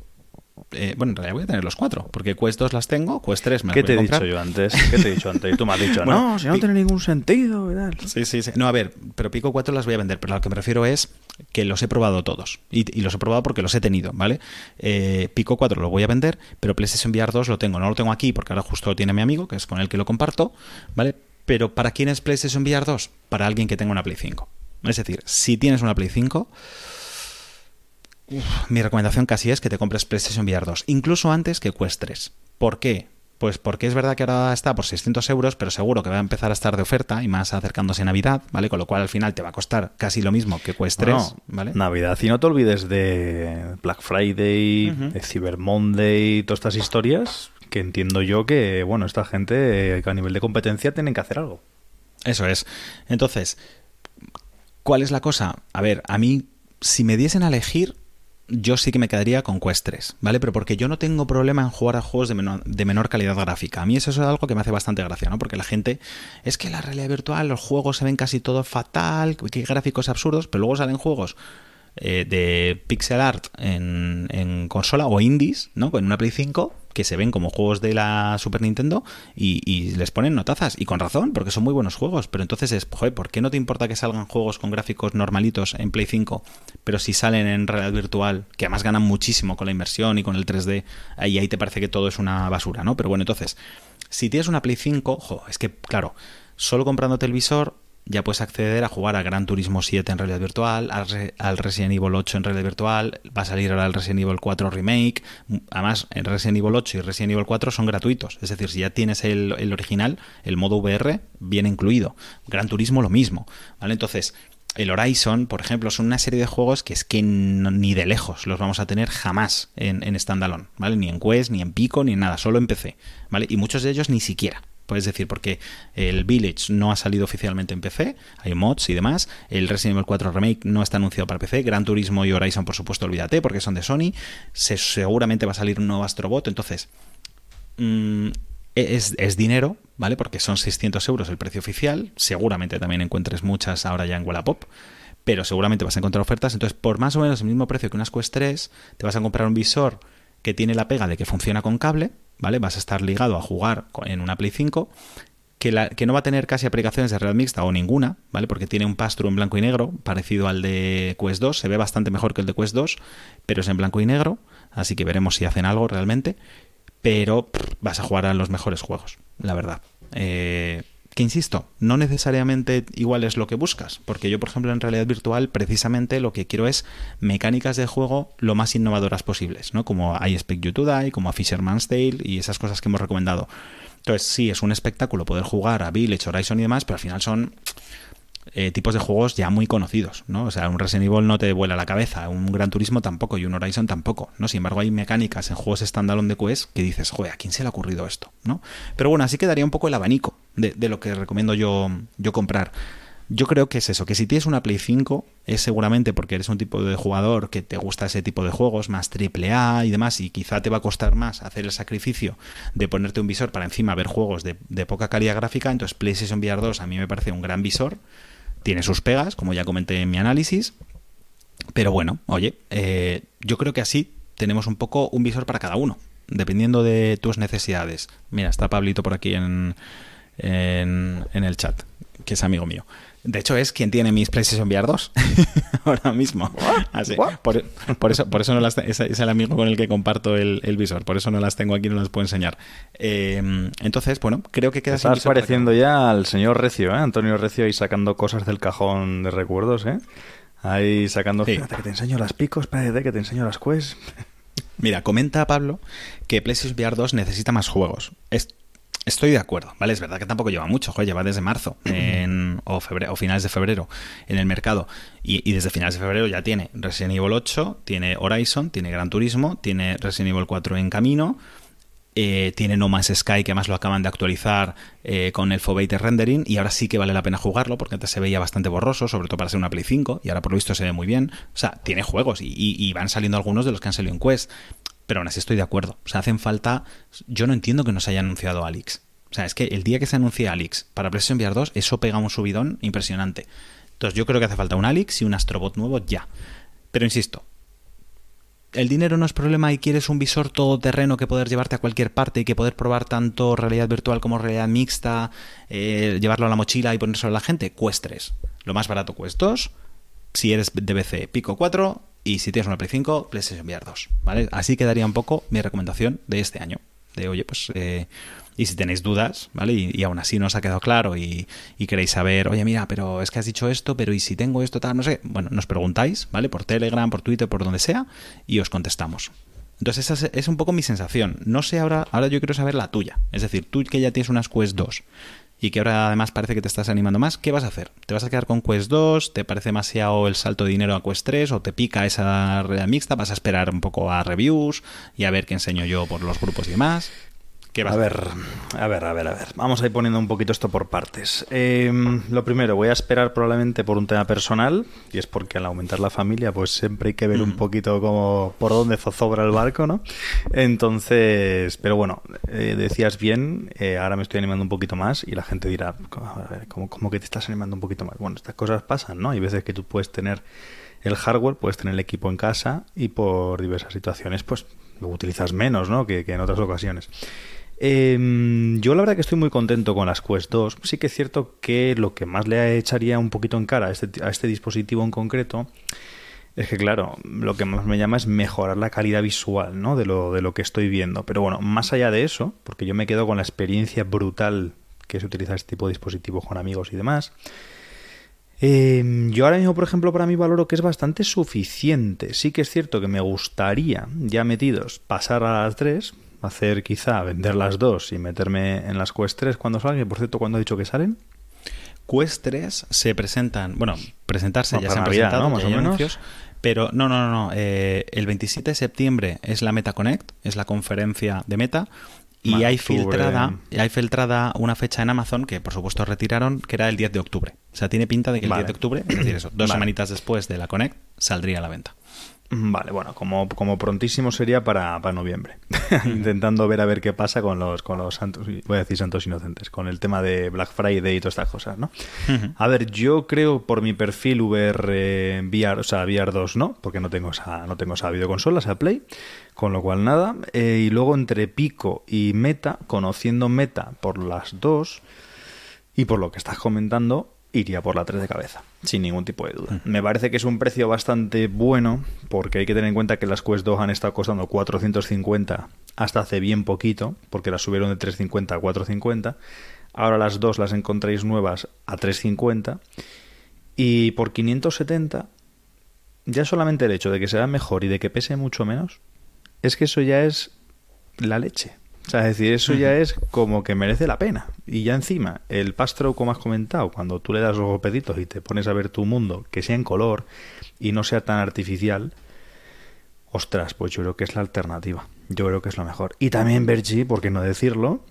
eh, bueno, en realidad voy a tener los cuatro, porque Quest 2 las tengo, Quest 3 me las ¿Qué voy te a he comprar. dicho yo antes? ¿Qué te he dicho antes? Y tú me has dicho, Bueno, no, si no tiene ningún sentido y tal. Sí, sí, sí. No, a ver, pero Pico 4 las voy a vender, pero a lo que me refiero es que los he probado todos. Y, y los he probado porque los he tenido, ¿vale? Eh, Pico 4 lo voy a vender, pero PlayStation VR 2 lo tengo. No lo tengo aquí porque ahora justo lo tiene mi amigo, que es con el que lo comparto, ¿vale? Pero ¿para quién es PlayStation VR 2? Para alguien que tenga una Play 5. Es decir, si tienes una Play 5, uf, mi recomendación casi es que te compres PlayStation VR 2, incluso antes que Quest 3. ¿Por qué? Pues porque es verdad que ahora está por 600 euros, pero seguro que va a empezar a estar de oferta y más acercándose a Navidad, ¿vale? Con lo cual al final te va a costar casi lo mismo que Quest 3, Bueno, ¿vale? Navidad. Y no te olvides de Black Friday, de Cyber Monday, todas estas historias que entiendo yo que, bueno, esta gente eh, que a nivel de competencia tienen que hacer algo. Eso es. Entonces, ¿cuál es la cosa? A ver, a mí, si me diesen a elegir, yo sí que me quedaría con Quest 3, ¿vale? Pero porque yo no tengo problema en jugar a juegos de menor, de menor calidad gráfica. A mí eso es algo que me hace bastante gracia, ¿no? Porque la gente, es que la realidad virtual, los juegos se ven casi todo fatal, que gráficos absurdos, pero luego salen juegos eh, de pixel art en, consola o indies, ¿no? En una Play 5 que se ven como juegos de la Super Nintendo y, y les ponen notazas. Y con razón, porque son muy buenos juegos. Pero entonces es, joder, ¿por qué no te importa que salgan juegos con gráficos normalitos en Play 5? Pero si salen en realidad virtual, que además ganan muchísimo con la inversión y con el 3D, ahí, ahí te parece que todo es una basura, ¿no? Pero bueno, entonces, si tienes una Play 5, jo, es que, claro, solo comprándote el visor ya puedes acceder a jugar a Gran Turismo 7 en realidad virtual, al, Re- al Resident Evil 8 en realidad virtual, va a salir ahora el Resident Evil 4 Remake, además el Resident Evil 8 y Resident Evil 4 son gratuitos, es decir, si ya tienes el, el original, el modo VR viene incluido, Gran Turismo lo mismo, ¿vale? Entonces, el Horizon, por ejemplo, son una serie de juegos que es que ni de lejos los vamos a tener jamás en, en standalone, ¿vale? Ni en Quest, ni en Pico, ni en nada, solo en PC, ¿vale? Y muchos de ellos ni siquiera. Puedes decir, porque el Village no ha salido oficialmente en PC, hay mods y demás. El Resident Evil 4 Remake no está anunciado para PC. Gran Turismo y Horizon, por supuesto, olvídate, porque son de Sony. Se, seguramente va a salir un nuevo Astrobot. Entonces, mm, es, es dinero, ¿vale? Porque son 600 euros el precio oficial. Seguramente también encuentres muchas ahora ya en Wallapop. Pero seguramente vas a encontrar ofertas. Entonces, por más o menos el mismo precio que unas Quest 3, te vas a comprar un visor que tiene la pega de que funciona con cable, ¿vale? Vas a estar ligado a jugar en una Play 5, que, la- que no va a tener casi aplicaciones de realidad mixta o ninguna, ¿vale? Porque tiene un pass-through en blanco y negro, parecido al de Quest 2, se ve bastante mejor que el de Quest 2, pero es en blanco y negro, así que veremos si hacen algo realmente, pero vas a jugar a los mejores juegos, la verdad. Eh, que insisto, no necesariamente igual es lo que buscas, porque yo, por ejemplo, en realidad virtual, precisamente lo que quiero es mecánicas de juego lo más innovadoras posibles, ¿no? Como I Expect You to Die, como a Fisherman's Tale y esas cosas que hemos recomendado. Entonces, sí, es un espectáculo poder jugar a Village, Horizon y demás, pero al final son eh, tipos de juegos ya muy conocidos, ¿no? O sea, un Resident Evil no te vuela la cabeza, un Gran Turismo tampoco y un Horizon tampoco, ¿no? Sin embargo, hay mecánicas en juegos standalone de Quest que dices, joder, ¿a quién se le ha ocurrido esto? ¿no? Pero bueno, así quedaría un poco el abanico de, de lo que recomiendo yo, yo comprar. Yo creo que es eso, que si tienes una Play 5 es seguramente porque eres un tipo de jugador que te gusta ese tipo de juegos, más triple A y demás, y quizá te va a costar más hacer el sacrificio de ponerte un visor para encima ver juegos de, de poca calidad gráfica, entonces PlayStation VR 2 a mí me parece un gran visor, tiene sus pegas, como ya comenté en mi análisis, pero bueno, oye, eh, yo creo que así tenemos un poco un visor para cada uno, dependiendo de tus necesidades. Mira, está Pablito por aquí en, en, en el chat, que es amigo mío. De hecho, es quien tiene mis PlayStation VR 2 ahora mismo. Así, por, por eso, por eso no las es, es el amigo con el que comparto el, el visor. Por eso no las tengo aquí, no las puedo enseñar. Eh, entonces, bueno, creo que queda Estás pareciendo ya al señor Recio, ¿eh? Antonio Recio ahí sacando cosas del cajón de recuerdos, ¿eh? Ahí sacando... Sí. Espérate que te enseño las picos, espérate que te enseño las quests. Mira, comenta Pablo que PlayStation VR 2 necesita más juegos. Estoy de acuerdo, ¿vale? Es verdad que tampoco lleva mucho, joder, lleva desde marzo en, o, febrero, o finales de febrero en el mercado. Y, y, desde finales de febrero ya tiene Resident Evil 8, tiene Horizon, tiene Gran Turismo, tiene Resident Evil 4 en camino, eh, tiene No Man's Sky, que más lo acaban de actualizar eh, con el Foveated Rendering, y ahora sí que vale la pena jugarlo, porque antes se veía bastante borroso, sobre todo para ser una Play 5, y ahora por lo visto se ve muy bien. O sea, tiene juegos, y, van saliendo algunos de los que han salido en Quest, pero aún así estoy de acuerdo. O sea, hacen falta... Yo no entiendo que no se haya anunciado Alix. O sea, es que el día que se anuncie Alix para PlayStation VR 2, eso pega un subidón impresionante. Entonces yo creo que hace falta un Alix y un Astrobot nuevo ya. Pero insisto, el dinero no es problema y quieres un visor todoterreno que poder llevarte a cualquier parte y que poder probar tanto realidad virtual como realidad mixta, eh, llevarlo a la mochila y ponérselo a la gente, Quest 3. Lo más barato Quest 2. Si eres de Pico 4. Y si tienes una Play 5, PlayStation VR 2. ¿vale? Así quedaría un poco mi recomendación de este año. De, oye, pues eh, y si tenéis dudas, ¿vale? Y, aún así no os ha quedado claro y, queréis saber, oye, mira, pero es que has dicho esto, pero ¿y si tengo esto, tal? No sé. Bueno, nos preguntáis, ¿vale? Por Telegram, por Twitter, por donde sea, y os contestamos. Entonces esa es, un poco mi sensación. No sé ahora, ahora yo quiero saber la tuya. Es decir, tú que ya tienes unas Quest 2 y que ahora además parece que te estás animando más, ¿qué vas a hacer? ¿Te vas a quedar con Quest 2? ¿Te parece demasiado el salto de dinero a Quest 3? ¿O te pica esa realidad mixta? ¿Vas a esperar un poco a reviews y a ver qué enseño yo por los grupos y demás? A ver, a ver, a ver, a ver. Vamos a ir poniendo un poquito esto por partes. Em, lo primero, voy a esperar probablemente por un tema personal, y es porque al aumentar la familia, pues siempre hay que ver un poquito como por dónde zozobra el barco, ¿no? Entonces, pero bueno, eh, decías bien, eh, ahora me estoy animando un poquito más y la gente dirá, a ver, ¿cómo, ¿cómo que te estás animando un poquito más? Bueno, estas cosas pasan, ¿no? Hay veces que tú puedes tener el hardware, puedes tener el equipo en casa y por diversas situaciones, pues lo utilizas menos, ¿no? Que, que en otras ocasiones. Em, yo la verdad que estoy muy contento con las Quest 2. Sí que es cierto que lo que más le echaría un poquito en cara a este, a este dispositivo en concreto es que, claro, lo que más me llama es mejorar la calidad visual ¿no? de, lo, de lo que estoy viendo. Pero bueno, más allá de eso, porque yo me quedo con la experiencia brutal que es utilizar este tipo de dispositivos con amigos y demás. Em, yo ahora mismo, por ejemplo, para mí valoro que es bastante suficiente. Sí que es cierto que me gustaría, ya metidos, pasar a las 3, hacer quizá vender las dos y meterme en las Quest 3 cuando salgan. Por cierto, ¿cuándo ha dicho que salen? Quest 3 se presentan, bueno, presentarse ya se han presentado, más o menos. pero no, no, no, no. Eh, el 27 de septiembre es la Meta Connect, es la conferencia de Meta. Y hay filtrada, hay filtrada una fecha en Amazon que por supuesto retiraron, que era el 10 de octubre. O sea, tiene pinta de que el 10 de octubre, es decir, eso, dos semanitas después de la Connect, saldría a la venta. Vale, bueno, como, como prontísimo sería para, para noviembre. Intentando ver a ver qué pasa con los, con los santos, voy a decir santos inocentes, con el tema de Black Friday y todas estas cosas, ¿no? A ver, yo creo por mi perfil VR, VR, o sea, VR 2 no, porque no tengo esa, no tengo esa videoconsola, esa Play, con lo cual nada. Eh, y luego entre Pico y Meta, conociendo Meta por las dos, y por lo que estás comentando, iría por la 3 de cabeza, sin ningún tipo de duda. Mm. Me parece que es un precio bastante bueno, porque hay que tener en cuenta que las Quest 2 han estado costando 450 hasta hace bien poquito, porque las subieron de 350 a 450. Ahora las dos las encontráis nuevas a 350. Y por 570, ya solamente el hecho de que sea mejor y de que pese mucho menos, es que eso ya es la leche. O sea, es decir, eso ya es como que merece la pena. Y ya encima, el pastro, como has comentado, cuando tú le das los golpecitos y te pones a ver tu mundo, que sea en color y no sea tan artificial, ostras, pues yo creo que es la alternativa. Yo creo que es lo mejor. Y también Bergy, ¿por qué no decirlo?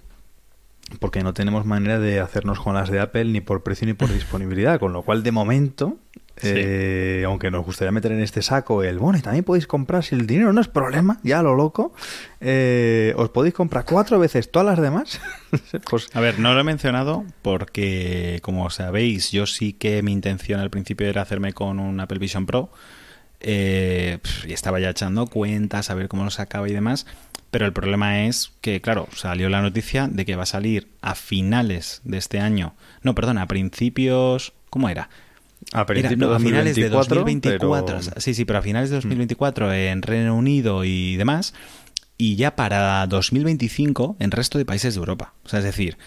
Porque no tenemos manera de hacernos con las de Apple ni por precio ni por disponibilidad. Con lo cual, de momento, eh, aunque nos gustaría meter en este saco el, bueno, y también podéis comprar, si el dinero no es problema, ya lo loco, eh, os podéis comprar cuatro veces todas las demás. pues... A ver, no lo he mencionado porque, como sabéis, yo sí que mi intención al principio era hacerme con un Apple Vision Pro. Eh, y estaba ya echando cuentas, a ver cómo lo sacaba y demás. Pero el problema es que, claro, salió la noticia de que va a salir a finales de este año. No, perdón, a principios. ¿Cómo era? A, finales de 2024. Sí, sí, pero a finales de 2024 mm. en Reino Unido y demás. Y ya para 2025 en resto de países de Europa. O sea, es decir,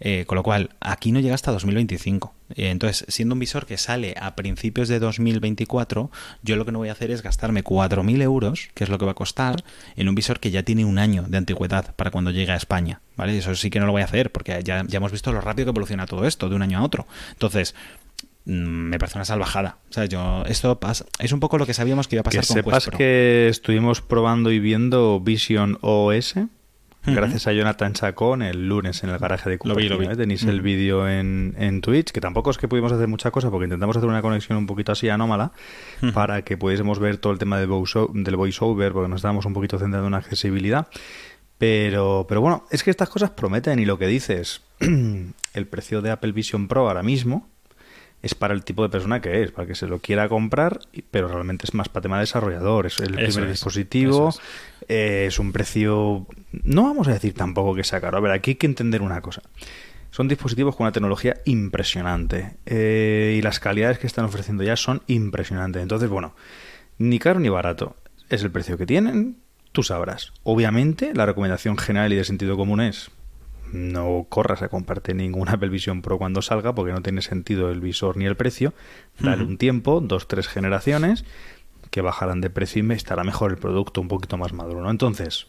eh, con lo cual, aquí no llega hasta 2025. Eh, Entonces, siendo un visor que sale a principios de 2024, yo lo que no voy a hacer es gastarme 4.000 euros, que es lo que va a costar, en un visor que ya tiene un año de antigüedad para cuando llegue a España. ¿Vale? Eso sí que no lo voy a hacer, porque ya, ya hemos visto lo rápido que evoluciona todo esto, de un año a otro. Entonces, mm, me parece una salvajada. O sea, yo, esto pasa, es un poco lo que sabíamos que iba a pasar que con sepas Quest Pro. que estuvimos probando y viendo Vision OS gracias a Jonathan Chacón el lunes en el garaje de Lo vi, lo vi. Cupertino, ¿eh? Tenéis el vídeo en, en Twitch, que tampoco es que pudimos hacer mucha cosa porque intentamos hacer una conexión un poquito así anómala para que pudiésemos ver todo el tema del voice- del voiceover porque nos estábamos un poquito centrando en accesibilidad. Pero, pero bueno, es que estas cosas prometen y lo que dices, el precio de Apple Vision Pro ahora mismo es para el tipo de persona que es, para que se lo quiera comprar, pero realmente es más para tema desarrollador. Es el Eso primer es, dispositivo, eh, es un precio. No vamos a decir tampoco que sea caro. A ver, aquí hay que entender una cosa. Son dispositivos con una tecnología impresionante eh, y las calidades que están ofreciendo ya son impresionantes. Entonces, bueno, ni caro ni barato. Es el precio que tienen, tú sabrás. Obviamente, la recomendación general y de sentido común es no corras a comprarte ningún Apple Vision Pro cuando salga porque no tiene sentido el visor ni el precio. Dale un tiempo, dos, tres generaciones, que bajarán de precio y me estará mejor el producto, un poquito más maduro, ¿no? Entonces,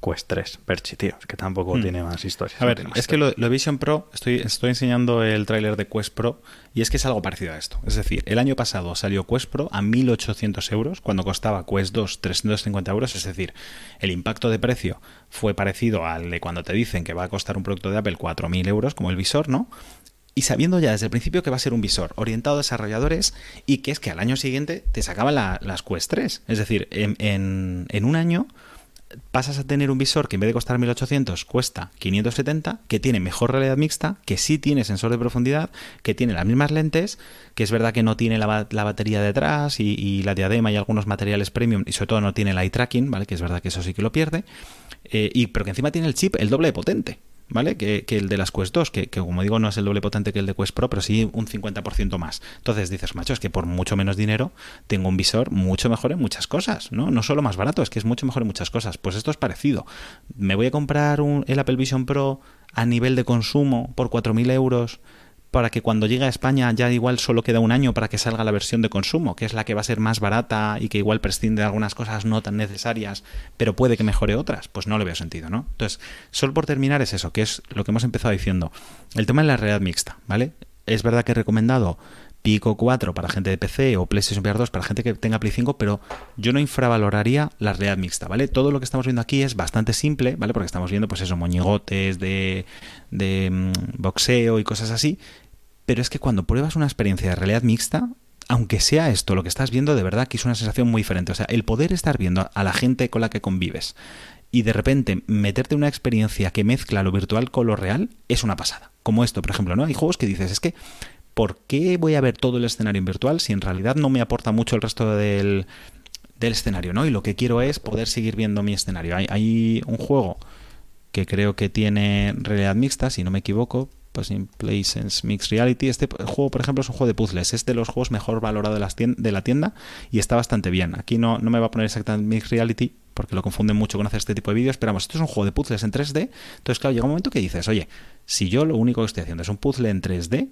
Quest 3, Perchi, tío, es que tampoco Hmm. tiene más historias. A ver, es que lo, lo Vision Pro, estoy, estoy enseñando el tráiler de Quest Pro y es que es algo parecido a esto. Es decir, el año pasado salió Quest Pro a 1.800 euros cuando costaba Quest 2 350 euros. Es decir, el impacto de precio fue parecido al de cuando te dicen que va a costar un producto de Apple 4.000 euros, como el visor, ¿no? Y sabiendo ya desde el principio que va a ser un visor orientado a desarrolladores y que es que al año siguiente te sacaban la- las Quest 3. Es decir, en, un año pasas a tener un visor que en vez de costar 1800 cuesta 570, que tiene mejor realidad mixta, que sí tiene sensor de profundidad, que tiene las mismas lentes, que es verdad que no tiene la, ba- la batería detrás y, y la diadema y algunos materiales premium y sobre todo no tiene el eye tracking, ¿vale? Que es verdad que eso sí que lo pierde, eh, y pero que encima tiene el chip el doble de potente. ¿Vale? Que, que el de las Quest 2, que, que como digo no es el doble potente que el de Quest Pro, pero sí un 50% más. Entonces dices, macho, es que por mucho menos dinero tengo un visor mucho mejor en muchas cosas, ¿no? No solo más barato, es que es mucho mejor en muchas cosas. Pues esto es parecido. Me voy a comprar un, el Apple Vision Pro a nivel de consumo por 4.000 euros para que cuando llegue a España ya igual solo queda un año para que salga la versión de consumo, que es la que va a ser más barata y que igual prescinde de algunas cosas no tan necesarias, pero puede que mejore otras, pues no le veo sentido, ¿no? Entonces, solo por terminar es eso, que es lo que hemos empezado diciendo. El tema de la realidad mixta, ¿vale? Es verdad que he recomendado Pico 4 para gente de PC o PlayStation VR 2 para gente que tenga Play 5, pero yo no infravaloraría la realidad mixta, ¿vale? Todo lo que estamos viendo aquí es bastante simple, ¿vale? Porque estamos viendo, pues eso, moñigotes de, de mm, boxeo y cosas así, pero es que cuando pruebas una experiencia de realidad mixta, aunque sea esto lo que estás viendo, de verdad que es una sensación muy diferente. O sea, el poder estar viendo a la gente con la que convives y de repente meterte en una experiencia que mezcla lo virtual con lo real es una pasada. Como esto, por ejemplo, ¿no? Hay juegos que dices, es que ¿por qué voy a ver todo el escenario en virtual si en realidad no me aporta mucho el resto del, del escenario, ¿no? Y lo que quiero es poder seguir viendo mi escenario. Hay, un juego que creo que tiene realidad mixta, si no me equivoco, pues in Mixed Reality. Este juego, por ejemplo, es un juego de puzzles. Es de los juegos mejor valorado de la tienda y está bastante bien. Aquí no, no me va a poner exactamente Mixed Reality porque lo confunden mucho con hacer este tipo de vídeos, pero vamos, esto es un juego de puzzles en 3D. Entonces, claro, llega un momento que dices, oye, si yo lo único que estoy haciendo es un puzzle en 3D,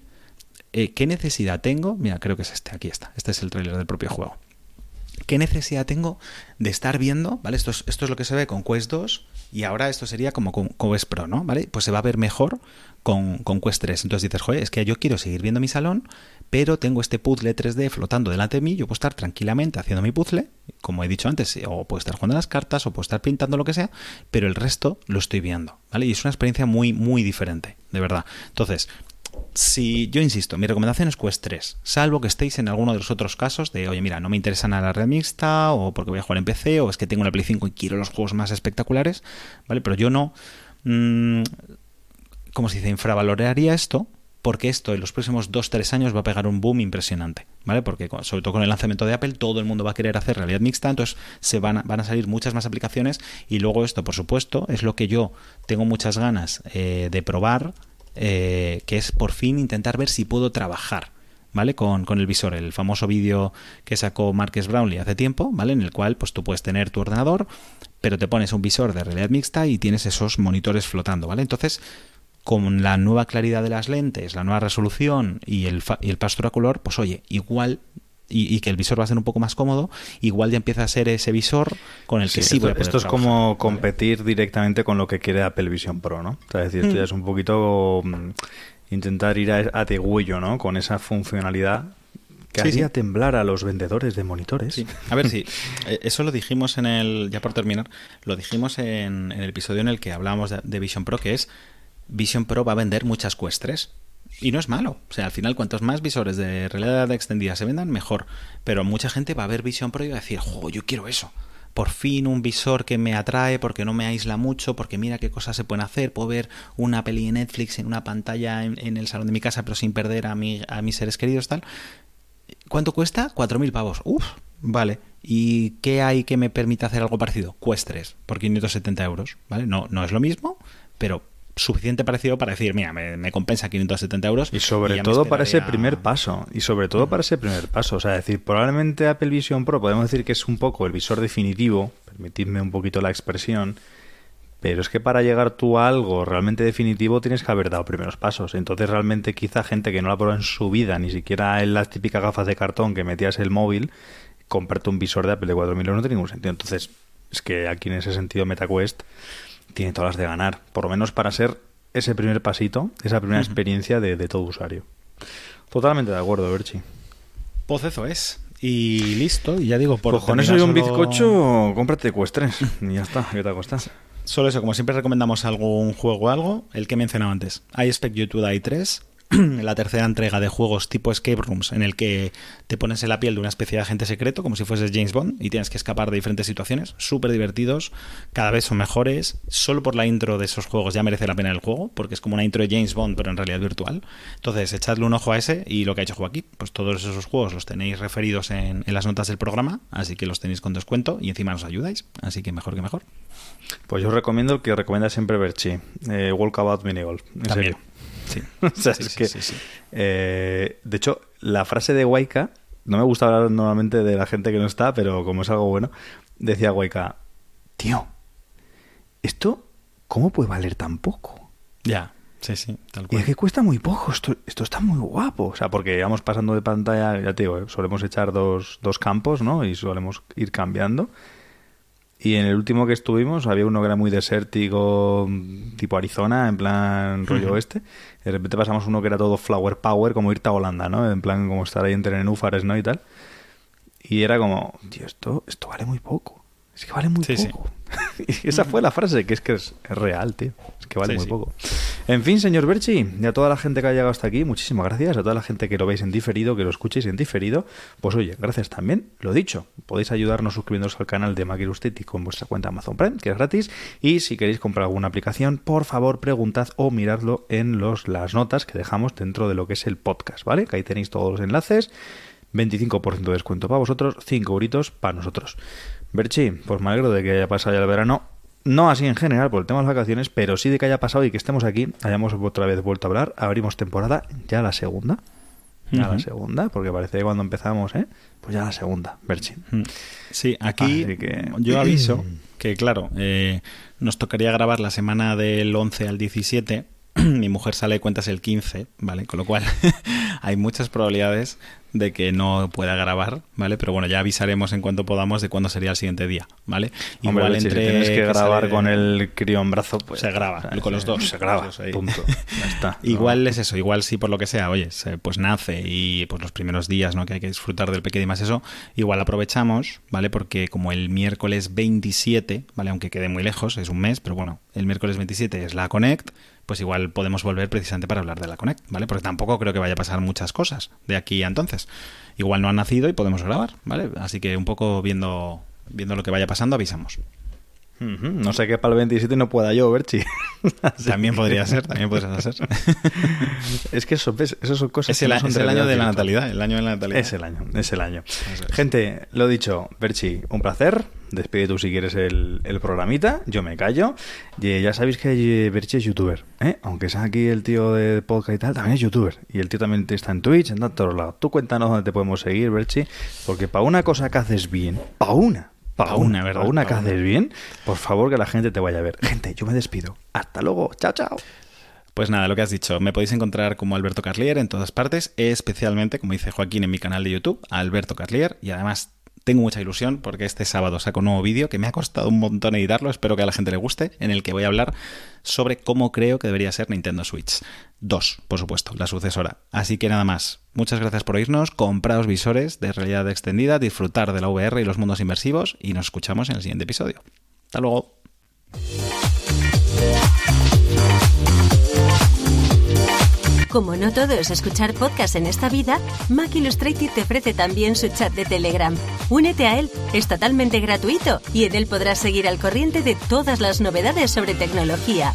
eh, ¿qué necesidad tengo? Mira, creo que es este, aquí está. Este es el tráiler del propio juego. ¿Qué necesidad tengo de estar viendo? ¿Vale? Esto es, esto es lo que se ve con Quest 2 y ahora esto sería como con Quest Pro, ¿no? ¿Vale? Pues se va a ver mejor con, con Quest 3. Entonces dices, joder, es que yo quiero seguir viendo mi salón, pero tengo este puzzle 3D flotando delante de mí, yo puedo estar tranquilamente haciendo mi puzzle, como he dicho antes, o puedo estar jugando las cartas, o puedo estar pintando lo que sea, pero el resto lo estoy viendo, ¿vale? Y es una experiencia muy, muy diferente, de verdad. Entonces, si yo insisto, mi recomendación es Quest 3, salvo que estéis en alguno de los otros casos de, oye, mira, no me interesa nada la red mixta, o porque voy a jugar en PC, o es que tengo una Play 5 y quiero los juegos más espectaculares, ¿vale? Pero yo no, mmm, como se dice, infravaloraría esto, porque esto en los próximos 2-3 años va a pegar un boom impresionante, ¿vale? Porque sobre todo con el lanzamiento de Apple, todo el mundo va a querer hacer realidad mixta, entonces se van a, van a salir muchas más aplicaciones y luego esto, por supuesto, es lo que yo tengo muchas ganas eh, de probar, eh, que es por fin intentar ver si puedo trabajar. ¿Vale? Con, con, el visor, el famoso vídeo que sacó Marques Brownlee hace tiempo, ¿vale? En el cual pues tú puedes tener tu ordenador, pero te pones un visor de realidad mixta y tienes esos monitores flotando, ¿vale? Entonces, con la nueva claridad de las lentes, la nueva resolución y el, y el color, pues oye, igual y, que el visor va a ser un poco más cómodo, igual ya empieza a ser ese visor con el que sí, voy a Esto es como competir directamente con lo que quiere Apple Vision Pro, ¿no? O sea, es decir, esto ya es un poquito mm, intentar ir a, a degüello, ¿no? Con esa funcionalidad que haría temblar a los vendedores de monitores. A ver, sí, eh, eso lo dijimos en el, ya por terminar, lo dijimos en, el episodio en el que hablábamos de, Vision Pro, que es Vision Pro va a vender muchas Quest y no es malo. O sea, al final, cuantos más visores de realidad extendida se vendan, mejor. Pero mucha gente va a ver Vision Pro y va a decir, ¡jo, yo quiero eso! Por fin un visor que me atrae porque no me aísla mucho, porque mira qué cosas se pueden hacer. Puedo ver una peli de Netflix en una pantalla en, el salón de mi casa, pero sin perder a, a mis seres queridos, tal. ¿Cuánto cuesta? 4.000 pavos. Uf, vale. ¿Y qué hay que me permita hacer algo parecido? Quest 3 por 570 euros, ¿vale? No, no es lo mismo, pero suficiente parecido para decir, mira, me, compensa 570 euros. Y sobre todo para ese primer paso. Y sobre todo para ese primer paso. O sea, decir, probablemente Apple Vision Pro podemos decir que es un poco el visor definitivo, permitidme un poquito la expresión, pero es que para llegar tú a algo realmente definitivo tienes que haber dado primeros pasos. Entonces realmente quizá gente que no la probó en su vida, ni siquiera en las típicas gafas de cartón que metías el móvil, comprarte un visor de Apple de 4.000 euros no tiene ningún sentido. Entonces es que aquí en ese sentido MetaQuest tiene todas las de ganar, por lo menos para ser ese primer pasito, esa primera experiencia de, todo usuario. Totalmente de acuerdo, Berchi. Pues eso es. Y listo, y ya digo, por pues con eso y un bizcocho, cómprate Quest y ya está, ¿qué te costas? Solo eso, como siempre recomendamos algún juego o algo, el que mencionaba antes. I Expect You to Die 3, la tercera entrega de juegos tipo escape rooms en el que te pones en la piel de una especie de agente secreto como si fueses James Bond y tienes que escapar de diferentes situaciones, súper divertidos, cada vez son mejores, solo por la intro de esos juegos ya merece la pena el juego, porque es como una intro de James Bond pero en realidad virtual, entonces echadle un ojo a ese y lo que ha hecho Joaquín, pues todos esos juegos los tenéis referidos en, las notas del programa, así que los tenéis con descuento y encima nos ayudáis, así que mejor que mejor. Pues yo recomiendo el que recomienda siempre Berchi, eh, Walkabout Minigolf, en También. serio. Sí. que, eh, de hecho, la frase de Waika, no me gusta hablar normalmente de la gente que no está, pero como es algo bueno, decía Waika, tío, ¿esto cómo puede valer tan poco? Ya, sí, sí, tal cual. Y es que cuesta muy poco, esto, esto está muy guapo. O sea, porque vamos pasando de pantalla, ya te digo, eh, solemos echar dos, dos campos, ¿no? Y solemos ir cambiando. Y en el último que estuvimos había uno que era muy desértico, tipo Arizona, en plan rollo oeste. De repente pasamos uno que era todo flower power, como irte a Holanda, ¿no? En plan como estar ahí entre nenúfares, ¿no? Y tal. Y era como, tío, esto, esto vale muy poco. Es que vale muy poco. y esa fue la frase, que es que es, real, tío. Es que vale muy poco. En fin, señor Berchi, y a toda la gente que ha llegado hasta aquí, muchísimas gracias. A toda la gente que lo veis en diferido, que lo escuchéis en diferido, pues oye, gracias también. Lo dicho, podéis ayudarnos suscribiéndoos al canal de Maquirusteti con vuestra cuenta Amazon Prime, que es gratis. Y si queréis comprar alguna aplicación, por favor, preguntad o miradlo en los, las notas que dejamos dentro de lo que es el podcast, ¿vale? Que ahí tenéis todos los enlaces. 25% de descuento para vosotros, 5 euritos para nosotros. Berchi, pues me alegro de que haya pasado ya el verano. No así en general por el tema de las vacaciones, pero sí de que haya pasado y que estemos aquí, hayamos otra vez vuelto a hablar. Abrimos temporada, ya la segunda. Ya la segunda, porque parece que cuando empezamos, ¿eh? Pues ya la segunda, Berchi. Sí, aquí yo aviso que, claro, eh, nos tocaría grabar la semana del 11 al 17 mi mujer sale de cuentas el 15, ¿vale? Con lo cual hay muchas probabilidades de que no pueda grabar, ¿vale? Pero bueno, ya avisaremos en cuanto podamos de cuándo sería el siguiente día, ¿ale? Igual entre si tienes que, grabar con el crío en brazo, pues se graba, con los dos. Se graba, punto. Ya está. igual es eso, igual sí por lo que sea, oye, pues nace y pues los primeros días, ¿no? Que hay que disfrutar del pequeño y más eso, igual aprovechamos, ¿vale? Porque como el miércoles 27, ¿vale? Aunque quede muy lejos, es un mes, pero bueno, el miércoles 27 es la Connect, pues igual podemos volver precisamente para hablar de la Connect, ¿vale? Porque tampoco creo que vaya a pasar muchas cosas de aquí a entonces. Igual no han nacido y podemos grabar, ¿vale? Así que un poco viendo, viendo lo que vaya pasando avisamos. No sé qué para el 27 no pueda yo, Berchi. también podría ser, también podría ser. es que eso, son cosas es el, es el año de la natalidad, el año de la natalidad. Es el año, es el año. Gente, lo dicho, Berchi, un placer. Despide tú si quieres el, programita, yo me callo. Y ya sabéis que Berchi es youtuber, ¿eh? Aunque sea aquí el tío de podcast y tal, también es youtuber. Y el tío también está en Twitch, en todos lados. Tú cuéntanos dónde te podemos seguir, Berchi, porque para una cosa que haces bien, para una, para una, ¿verdad? Para una que haces bien, por favor que la gente te vaya a ver. Gente, yo me despido. Hasta luego. Chao, chao. Pues nada, lo que has dicho, me podéis encontrar como Alberto Carlier en todas partes, especialmente, como dice Joaquín en mi canal de YouTube, Alberto Carlier, y además tengo mucha ilusión porque este sábado saco un nuevo vídeo que me ha costado un montón editarlo, espero que a la gente le guste, en el que voy a hablar sobre cómo creo que debería ser Nintendo Switch 2, por supuesto, la sucesora. Así que nada más, muchas gracias por oírnos, compraos visores de realidad extendida, disfrutar de la VR y los mundos inmersivos y nos escuchamos en el siguiente episodio. Hasta luego. Como no todo es escuchar podcast en esta vida, Mac Illustrated te ofrece también su chat de Telegram. Únete a él, es totalmente gratuito y en él podrás seguir al corriente de todas las novedades sobre tecnología.